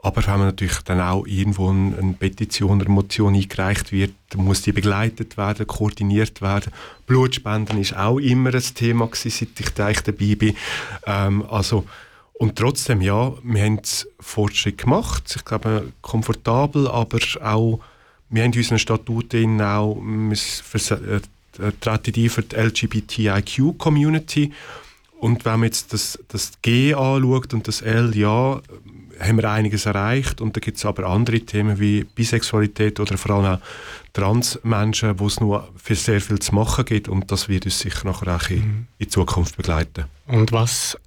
aber wenn man natürlich dann auch irgendwo eine, eine Petition oder Motion eingereicht wird, muss die begleitet werden, koordiniert werden. Blutspenden ist auch immer ein Thema gewesen, seit ich da dabei bin. Ähm, also und trotzdem, ja, wir haben Fortschritt gemacht. Ich glaube, komfortabel, aber auch, wir haben in unseren Statuten auch, vers- äh, die für die LGBTIQ-Community. Und wenn man jetzt das, das G anschaut und das L, ja, haben wir einiges erreicht. Und da gibt es aber andere Themen wie Bisexualität oder vor allem auch Transmenschen, wo es nur für sehr viel zu machen gibt. Und das wird uns sicher nachher auch in, in Zukunft begleiten. Und was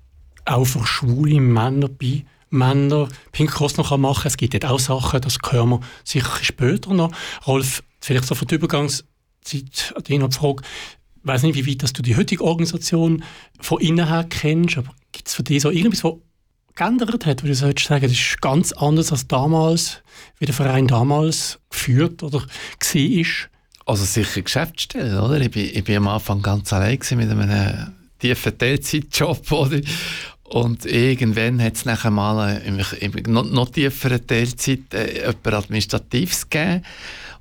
auch für schwule Männer bei Männern Pink Cross noch machen kann. Es gibt dort auch Sachen, das hören wir sicher später noch. Rolf, vielleicht so für die Übergangszeit an dich noch die Frage, ich weiss nicht, wie weit dass du die heutige Organisation von innen her kennst, aber gibt es für dich so irgendwas, was geändert hat, du sollst sagen, das ist ganz anders als damals, wie der Verein damals geführt oder war? Also sicher Geschäftsstelle, oder? Ich bin, ich bin am Anfang ganz allein mit einem tiefen Teilzeitjob, oder? Und irgendwann hat es nachher mal im, im noch, noch tieferen Teilzeit äh, Administratives gegeben.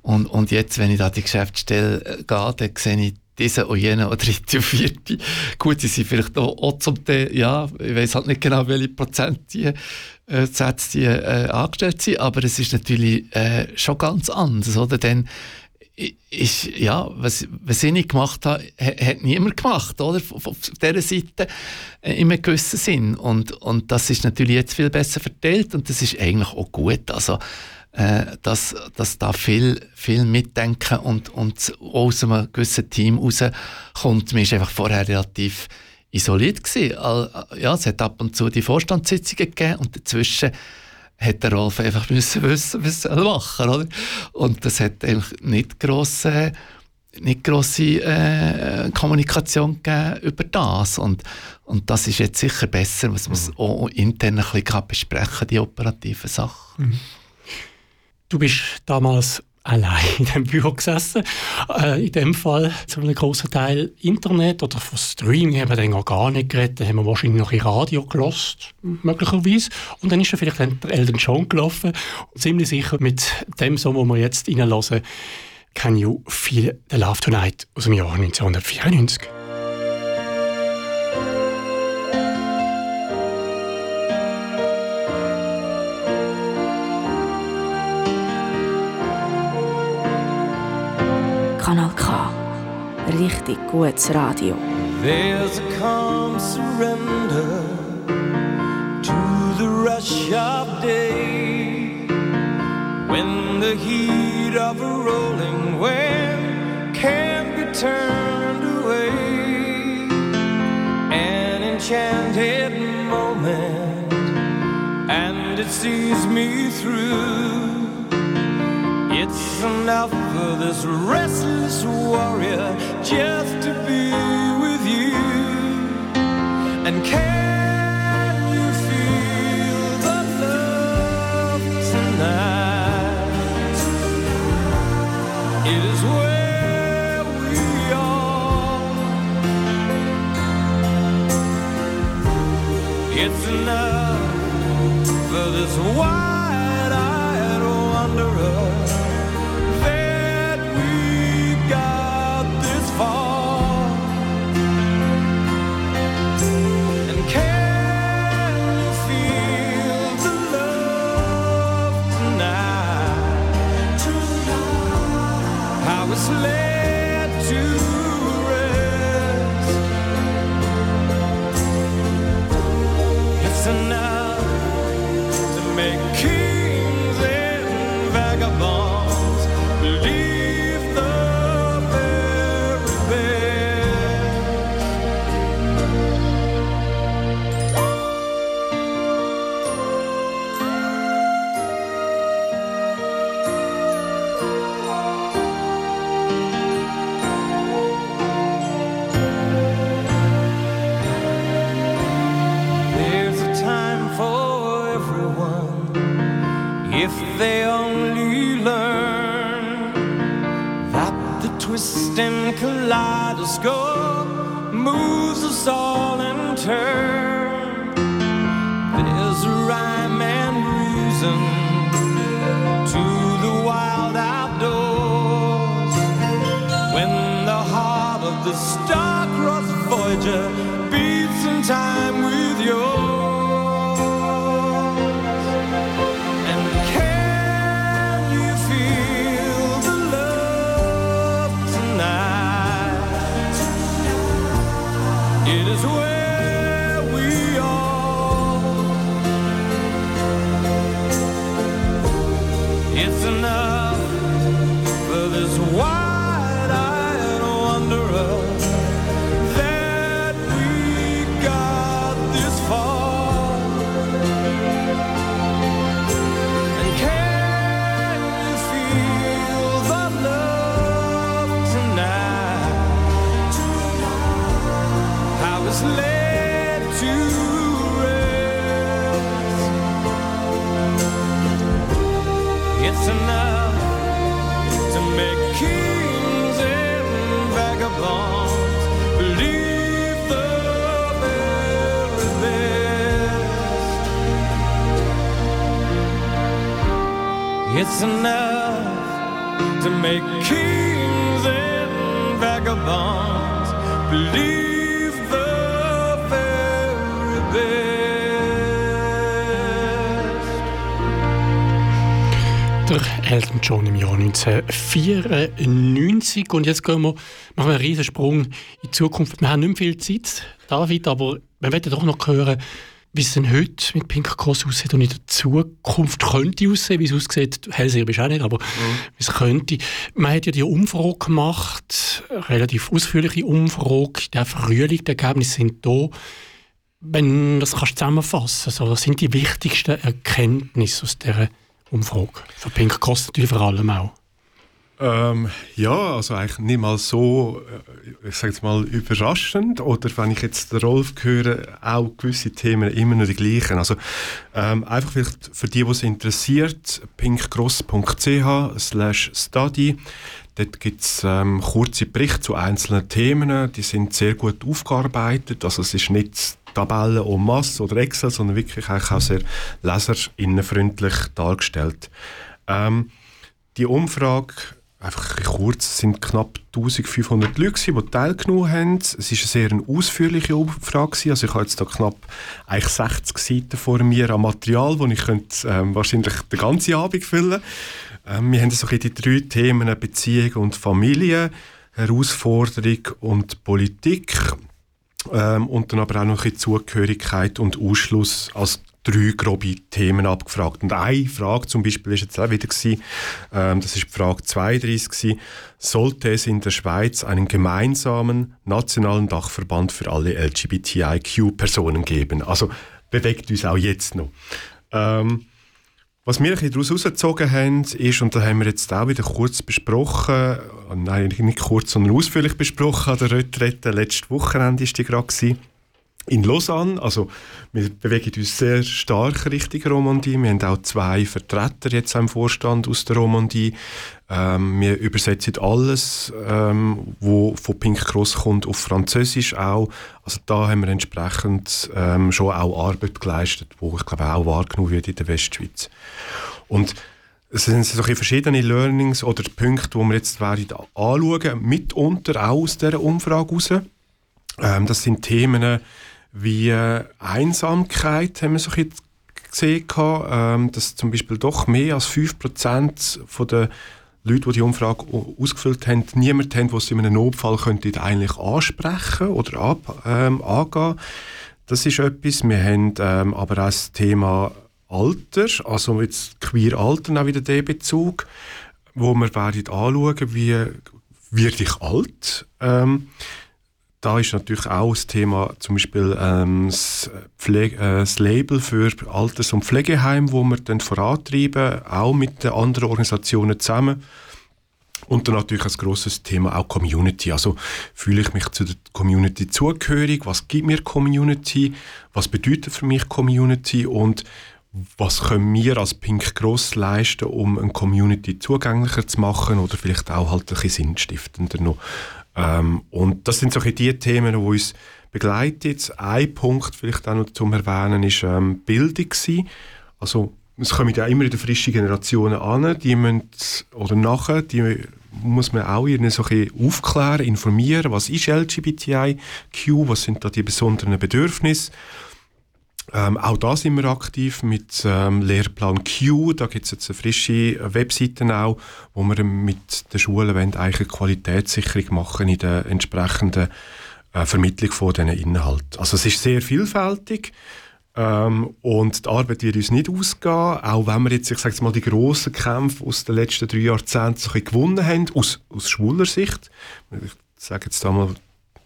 Und, und jetzt, wenn ich da die Geschäftsstelle äh, gehe, dann sehe ich diese und jene und dritte und vierte. Gut, die sind vielleicht auch, auch zum Teil, ja, ich weiß halt nicht genau, welche Prozent die äh, die äh, angestellt sind, aber es ist natürlich äh, schon ganz anders, oder? Denn ist, ja, was, was ich nicht gemacht habe, ha- hat niemand gemacht, oder? Auf, auf dieser Seite äh, in einem gewissen Sinn. Und, und das ist natürlich jetzt viel besser verteilt und das ist eigentlich auch gut. Also, äh, dass, dass da viel, viel mitdenken und, und aus einem gewissen Team rauskommt. Man war einfach vorher relativ isoliert. Gewesen. Ja, es hat ab und zu die Vorstandssitzungen gegeben und dazwischen hat der Rolf einfach müssen wissen, was er machen oder? Und das hat eigentlich nicht grosse, nicht grosse äh, Kommunikation gegeben über das. Und, und das ist jetzt sicher besser, was man es auch intern ein bisschen kann besprechen die operativen Sachen. Du bist damals allein in dem Büro gesessen. Äh, in dem Fall zu einem grossen Teil Internet oder von Streaming haben wir dann auch gar nicht geredet. Da haben wir wahrscheinlich noch in Radio gelost, möglicherweise. Und dann ist ja vielleicht dann der Elton John gelaufen. Und ziemlich sicher mit dem Song, den wir jetzt reinhören, Can You Feel the Love Tonight aus dem Jahr 1994. Kanal K. Richtig gutes Radio. There's a calm surrender to the rush of day when the heat of a rolling wave can't be turned away. An enchanted moment, and it sees me through. It's enough for this restless warrior just to be with you. And can you feel the love tonight? It is where we are. It's enough for this wide-eyed wanderer kaleidoscope moves us all in turn. There's a rhyme and reason to the wild outdoors when the heart of the star-crossed Voyager It's enough to make kings and vagabonds believe the best. Der Elton John im Jahr 1994. Und jetzt gehen wir, machen wir einen riesen Sprung in die Zukunft. Wir haben nicht mehr viel Zeit, David, aber wir werden doch noch hören, wie es denn heute mit Pink Cross aussieht und in der Zukunft könnte aussehen, wie es aussieht. Hellseher bist du auch nicht, aber wie es könnte. Man hat ja die Umfrage gemacht, eine relativ ausführliche Umfrage. Der Frühling, die Ergebnisse sind da. Wenn du das kannst zusammenfassen so, was sind die wichtigsten Erkenntnisse aus dieser Umfrage? Für Pink Cross natürlich vor allem auch. Ähm, ja, also eigentlich nicht mal so, äh, ich sage jetzt mal, überraschend. Oder wenn ich jetzt den Rolf höre, auch gewisse Themen immer noch die gleichen. Also ähm, einfach vielleicht für die, die es interessiert, pinkcross.ch slash study. Dort gibt es ähm, kurze Berichte zu einzelnen Themen. Die sind sehr gut aufgearbeitet. Also es ist nicht Tabellen en masse oder Excel, sondern wirklich eigentlich auch sehr leserinnenfreundlich dargestellt. Ähm, die Umfrage einfach kurz, es sind knapp 1500 Leute, gewesen, die teilgenommen haben. Es war eine sehr ausführliche Umfrage. gewesen. Also ich habe jetzt da knapp eigentlich 60 Seiten vor mir an Material, das ich könnte, ähm, wahrscheinlich den ganzen Abend füllen ähm, Wir haben so bisschen die drei Themen Beziehung und Familie, Herausforderung und Politik. Ähm, und dann aber auch noch ein bisschen Zugehörigkeit und Ausschluss als drei grobe Themen abgefragt. Und eine Frage zum Beispiel ist jetzt auch wieder gewesen, ähm, das ist die Frage 32 gewesen, sollte es in der Schweiz einen gemeinsamen nationalen Dachverband für alle LGBTIQ-Personen geben? Also bewegt uns auch jetzt noch. Ähm, was wir daraus herausgezogen haben, ist, und da haben wir jetzt auch wieder kurz besprochen, äh, nein, nicht kurz, sondern ausführlich besprochen, an der Retrette, letztes Wochenende war die gerade, gewesen, in Lausanne. Also wir bewegen uns sehr stark Richtung Romandie. Wir haben auch zwei Vertreter jetzt im Vorstand aus der Romandie. Ähm, wir übersetzen alles, ähm, wo von Pink Cross kommt, auf Französisch auch. Also da haben wir entsprechend ähm, schon auch Arbeit geleistet, wo ich glaube auch wahrgenommen wird in der Westschweiz. Und es sind so verschiedene Learnings oder Punkte, die wir jetzt werden anschauen, mitunter auch aus dieser Umfrage raus. Ähm, das sind Themen wie Einsamkeit, haben wir so ein gesehen, ähm, dass zum Beispiel doch mehr als 5% von der Leute, die die Umfrage au- ausgefüllt haben, niemand haben, der sie in einem Notfall könnte eigentlich ansprechen oder ab, ähm, angehen. Das ist etwas. Wir haben ähm, aber auch das Thema Alter, also jetzt queer Alter auch wieder der Bezug, wo wir werden anschauen, wie werde ich alt. Ähm, da ist natürlich auch das Thema zum Beispiel ähm, das, Pflege, äh, das Label für Alters- und Pflegeheim, wo wir dann vorantreiben, auch mit den anderen Organisationen zusammen. Und dann natürlich ein grosses Thema auch Community. Also fühle ich mich zu der Community zugehörig? Was gibt mir Community? Was bedeutet für mich Community? Und was können wir als Pink Cross leisten, um eine Community zugänglicher zu machen oder vielleicht auch halt ein bisschen sinnstiftender noch? Ähm, und das sind so ein bisschen die Themen, die uns begleiten. Jetzt Ein Punkt vielleicht auch noch zum Erwähnen ist ähm, Bildung gewesen. Also es kommen ja immer wieder frische Generationen an, die müssen, oder nachher, die muss man auch irgendwie so ein aufklären, informieren, was ist LGBTIQ, was sind da die besonderen Bedürfnisse. Ähm, auch da sind wir aktiv mit ähm, Lehrplan Q. Da gibt es jetzt eine frische Webseite auch, wo wir mit den Schulen eigentlich eine Qualitätssicherung machen in der entsprechenden äh, Vermittlung von diesen Inhalten. Also es ist sehr vielfältig. Ähm, und die Arbeit wird uns nicht ausgehen, auch wenn wir jetzt, ich sage mal, die grossen Kämpfe aus den letzten drei Jahrzehnten so ein gewonnen haben, aus, aus schwuler Sicht. Ich sage jetzt einmal,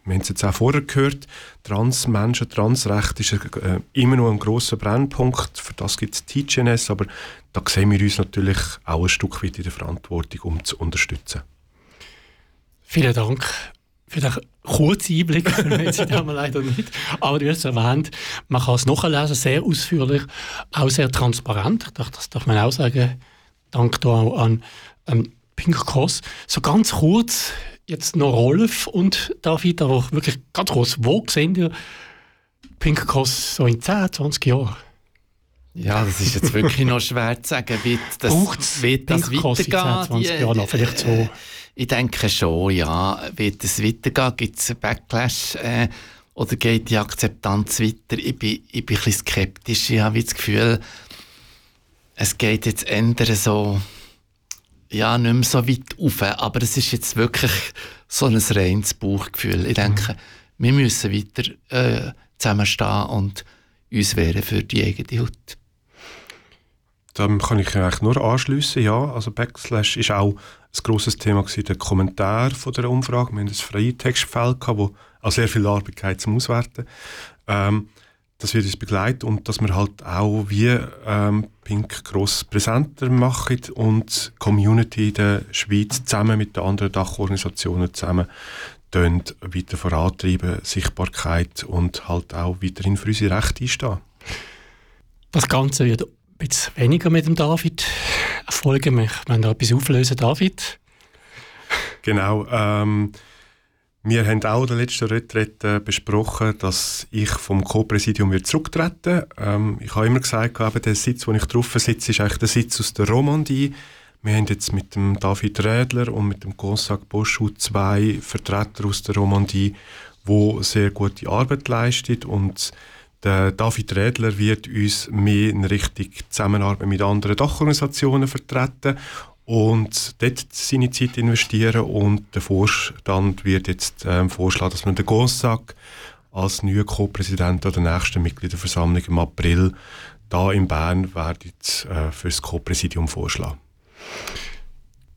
wir haben es jetzt auch vorher gehört, Transmenschen, Transrecht ist äh, immer noch ein grosser Brennpunkt, für das gibt es TGNS, aber da sehen wir uns natürlich auch ein Stück weit in der Verantwortung, um zu unterstützen. Vielen Dank für den kurzen Einblick. Wir haben wir leider nicht. Aber du hast es erwähnt, man kann es nachlesen, sehr ausführlich, auch sehr transparent. Das darf man auch sagen. Dank da auch an ähm, Pink Cross. So ganz kurz, jetzt noch Rolf und David, aber wirklich ganz kurz, wo sehen ihr Pink Cross so in 10, 20 Jahren? Ja, das ist jetzt wirklich noch schwer zu sagen, wie das, Braucht's wie das Pink Cross in 10, weitergeht. 20 Jahren noch? Vielleicht so ich denke schon, ja, wird es weitergehen? Gibt es einen Backlash? Äh, oder geht die Akzeptanz weiter? Ich bin, ich bin ein bisschen skeptisch. Ich habe das Gefühl, es geht jetzt ändern so, ja, nicht mehr so weit auf. Aber es ist jetzt wirklich so ein reines Bauchgefühl. Ich denke, wir müssen weiter äh, zusammenstehen und uns wehren für die eigene Haut. Dem kann ich eigentlich nur anschliessen. Ja, also Backslash ist auch ein grosses Thema gewesen, der Kommentar von der Umfrage. Wir haben ein freies Textfeld gehabt, wo auch sehr viel Arbeit zum Auswerten. Ähm, das wird uns begleiten und dass wir halt auch wie ähm, Pink gross präsenter machen und die Community in der Schweiz zusammen mit den anderen Dachorganisationen zusammen weiter vorantreiben, Sichtbarkeit und halt auch weiterhin für unsere Rechte einstehen. Das Ganze wird bisschen weniger mit dem David erfolgen. Wir wollen da etwas auflösen, David. Genau. Ähm, wir haben auch in der letzten Retrette besprochen, dass ich vom Co-Präsidium zurücktreten. Ähm, Ich habe immer gesagt, eben, der Sitz, wo ich drauf sitze, ist eigentlich der Sitz aus der Romandie. Wir haben jetzt mit dem David Rädler und mit dem Gonzag Boschu zwei Vertreter aus der Romandie, wo sehr gute Arbeit leisten und der David Rädler wird uns mehr in Richtung Zusammenarbeit mit anderen Dachorganisationen vertreten und dort seine Zeit investieren und der Vorstand wird jetzt ähm, vorschlagen, dass man den Gonzag als neuer Co-Präsident der nächsten Mitgliederversammlung im April da in Bern werden äh, für das Co-Präsidium vorschlagen.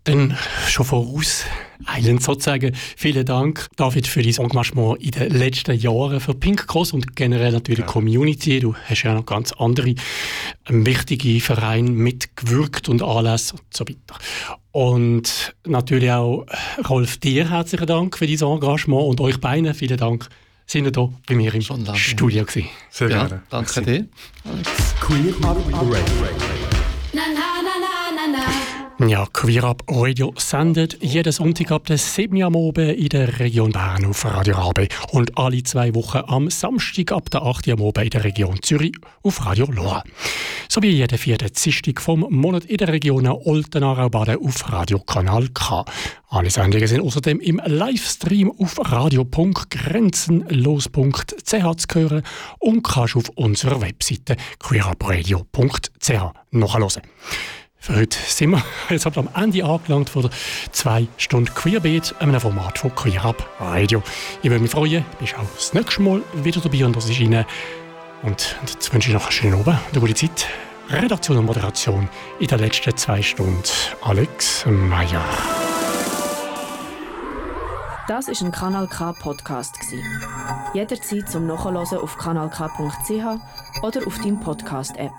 Dann schon voraus, eilend sozusagen, vielen Dank, David, für dein Engagement in den letzten Jahren für Pink Cross und generell natürlich die Community. Du hast ja noch ganz andere ähm, wichtige Vereine mitgewirkt und Anlässe und so weiter. Und natürlich auch Rolf, dir herzlichen Dank für dein Engagement und euch beiden vielen Dank, sind ihr hier bei mir im Studio gewesen. Sehr Ja, gerne. danke dir. Queer Up Radio. Ja, Queer Radio sendet jeden Sonntag ab der 7 Uhr am Abend in der Region Bern auf Radio Rabe und alle zwei Wochen am Samstag ab der 8 Uhr am Abend in der Region Zürich auf Radio Loa. Sowie jeden vierten Dienstag vom Monat in der Region Olten-Aarau-Baden auf Radio Kanal K. Alle Sendungen sind außerdem im Livestream auf radio.grenzenlos.ch zu hören und kannst auf unserer Webseite queerupradio.ch nachhören. Für heute sind wir jetzt am Ende angelangt von der zwei Stunden Queerbeat, einem Format von Queer Up Radio. Ich würde mich freuen, du bist auch das nächste Mal wieder dabei und das ist Ihnen. Und jetzt wünsche ich noch einen schönen Abend und eine gute Zeit. Redaktion und Moderation in den letzten zwei Stunden Alex Meyer. Das ist ein Kanal K Podcast. Jederzeit zum Nachhören auf kanalk.ch oder auf deinem Podcast App.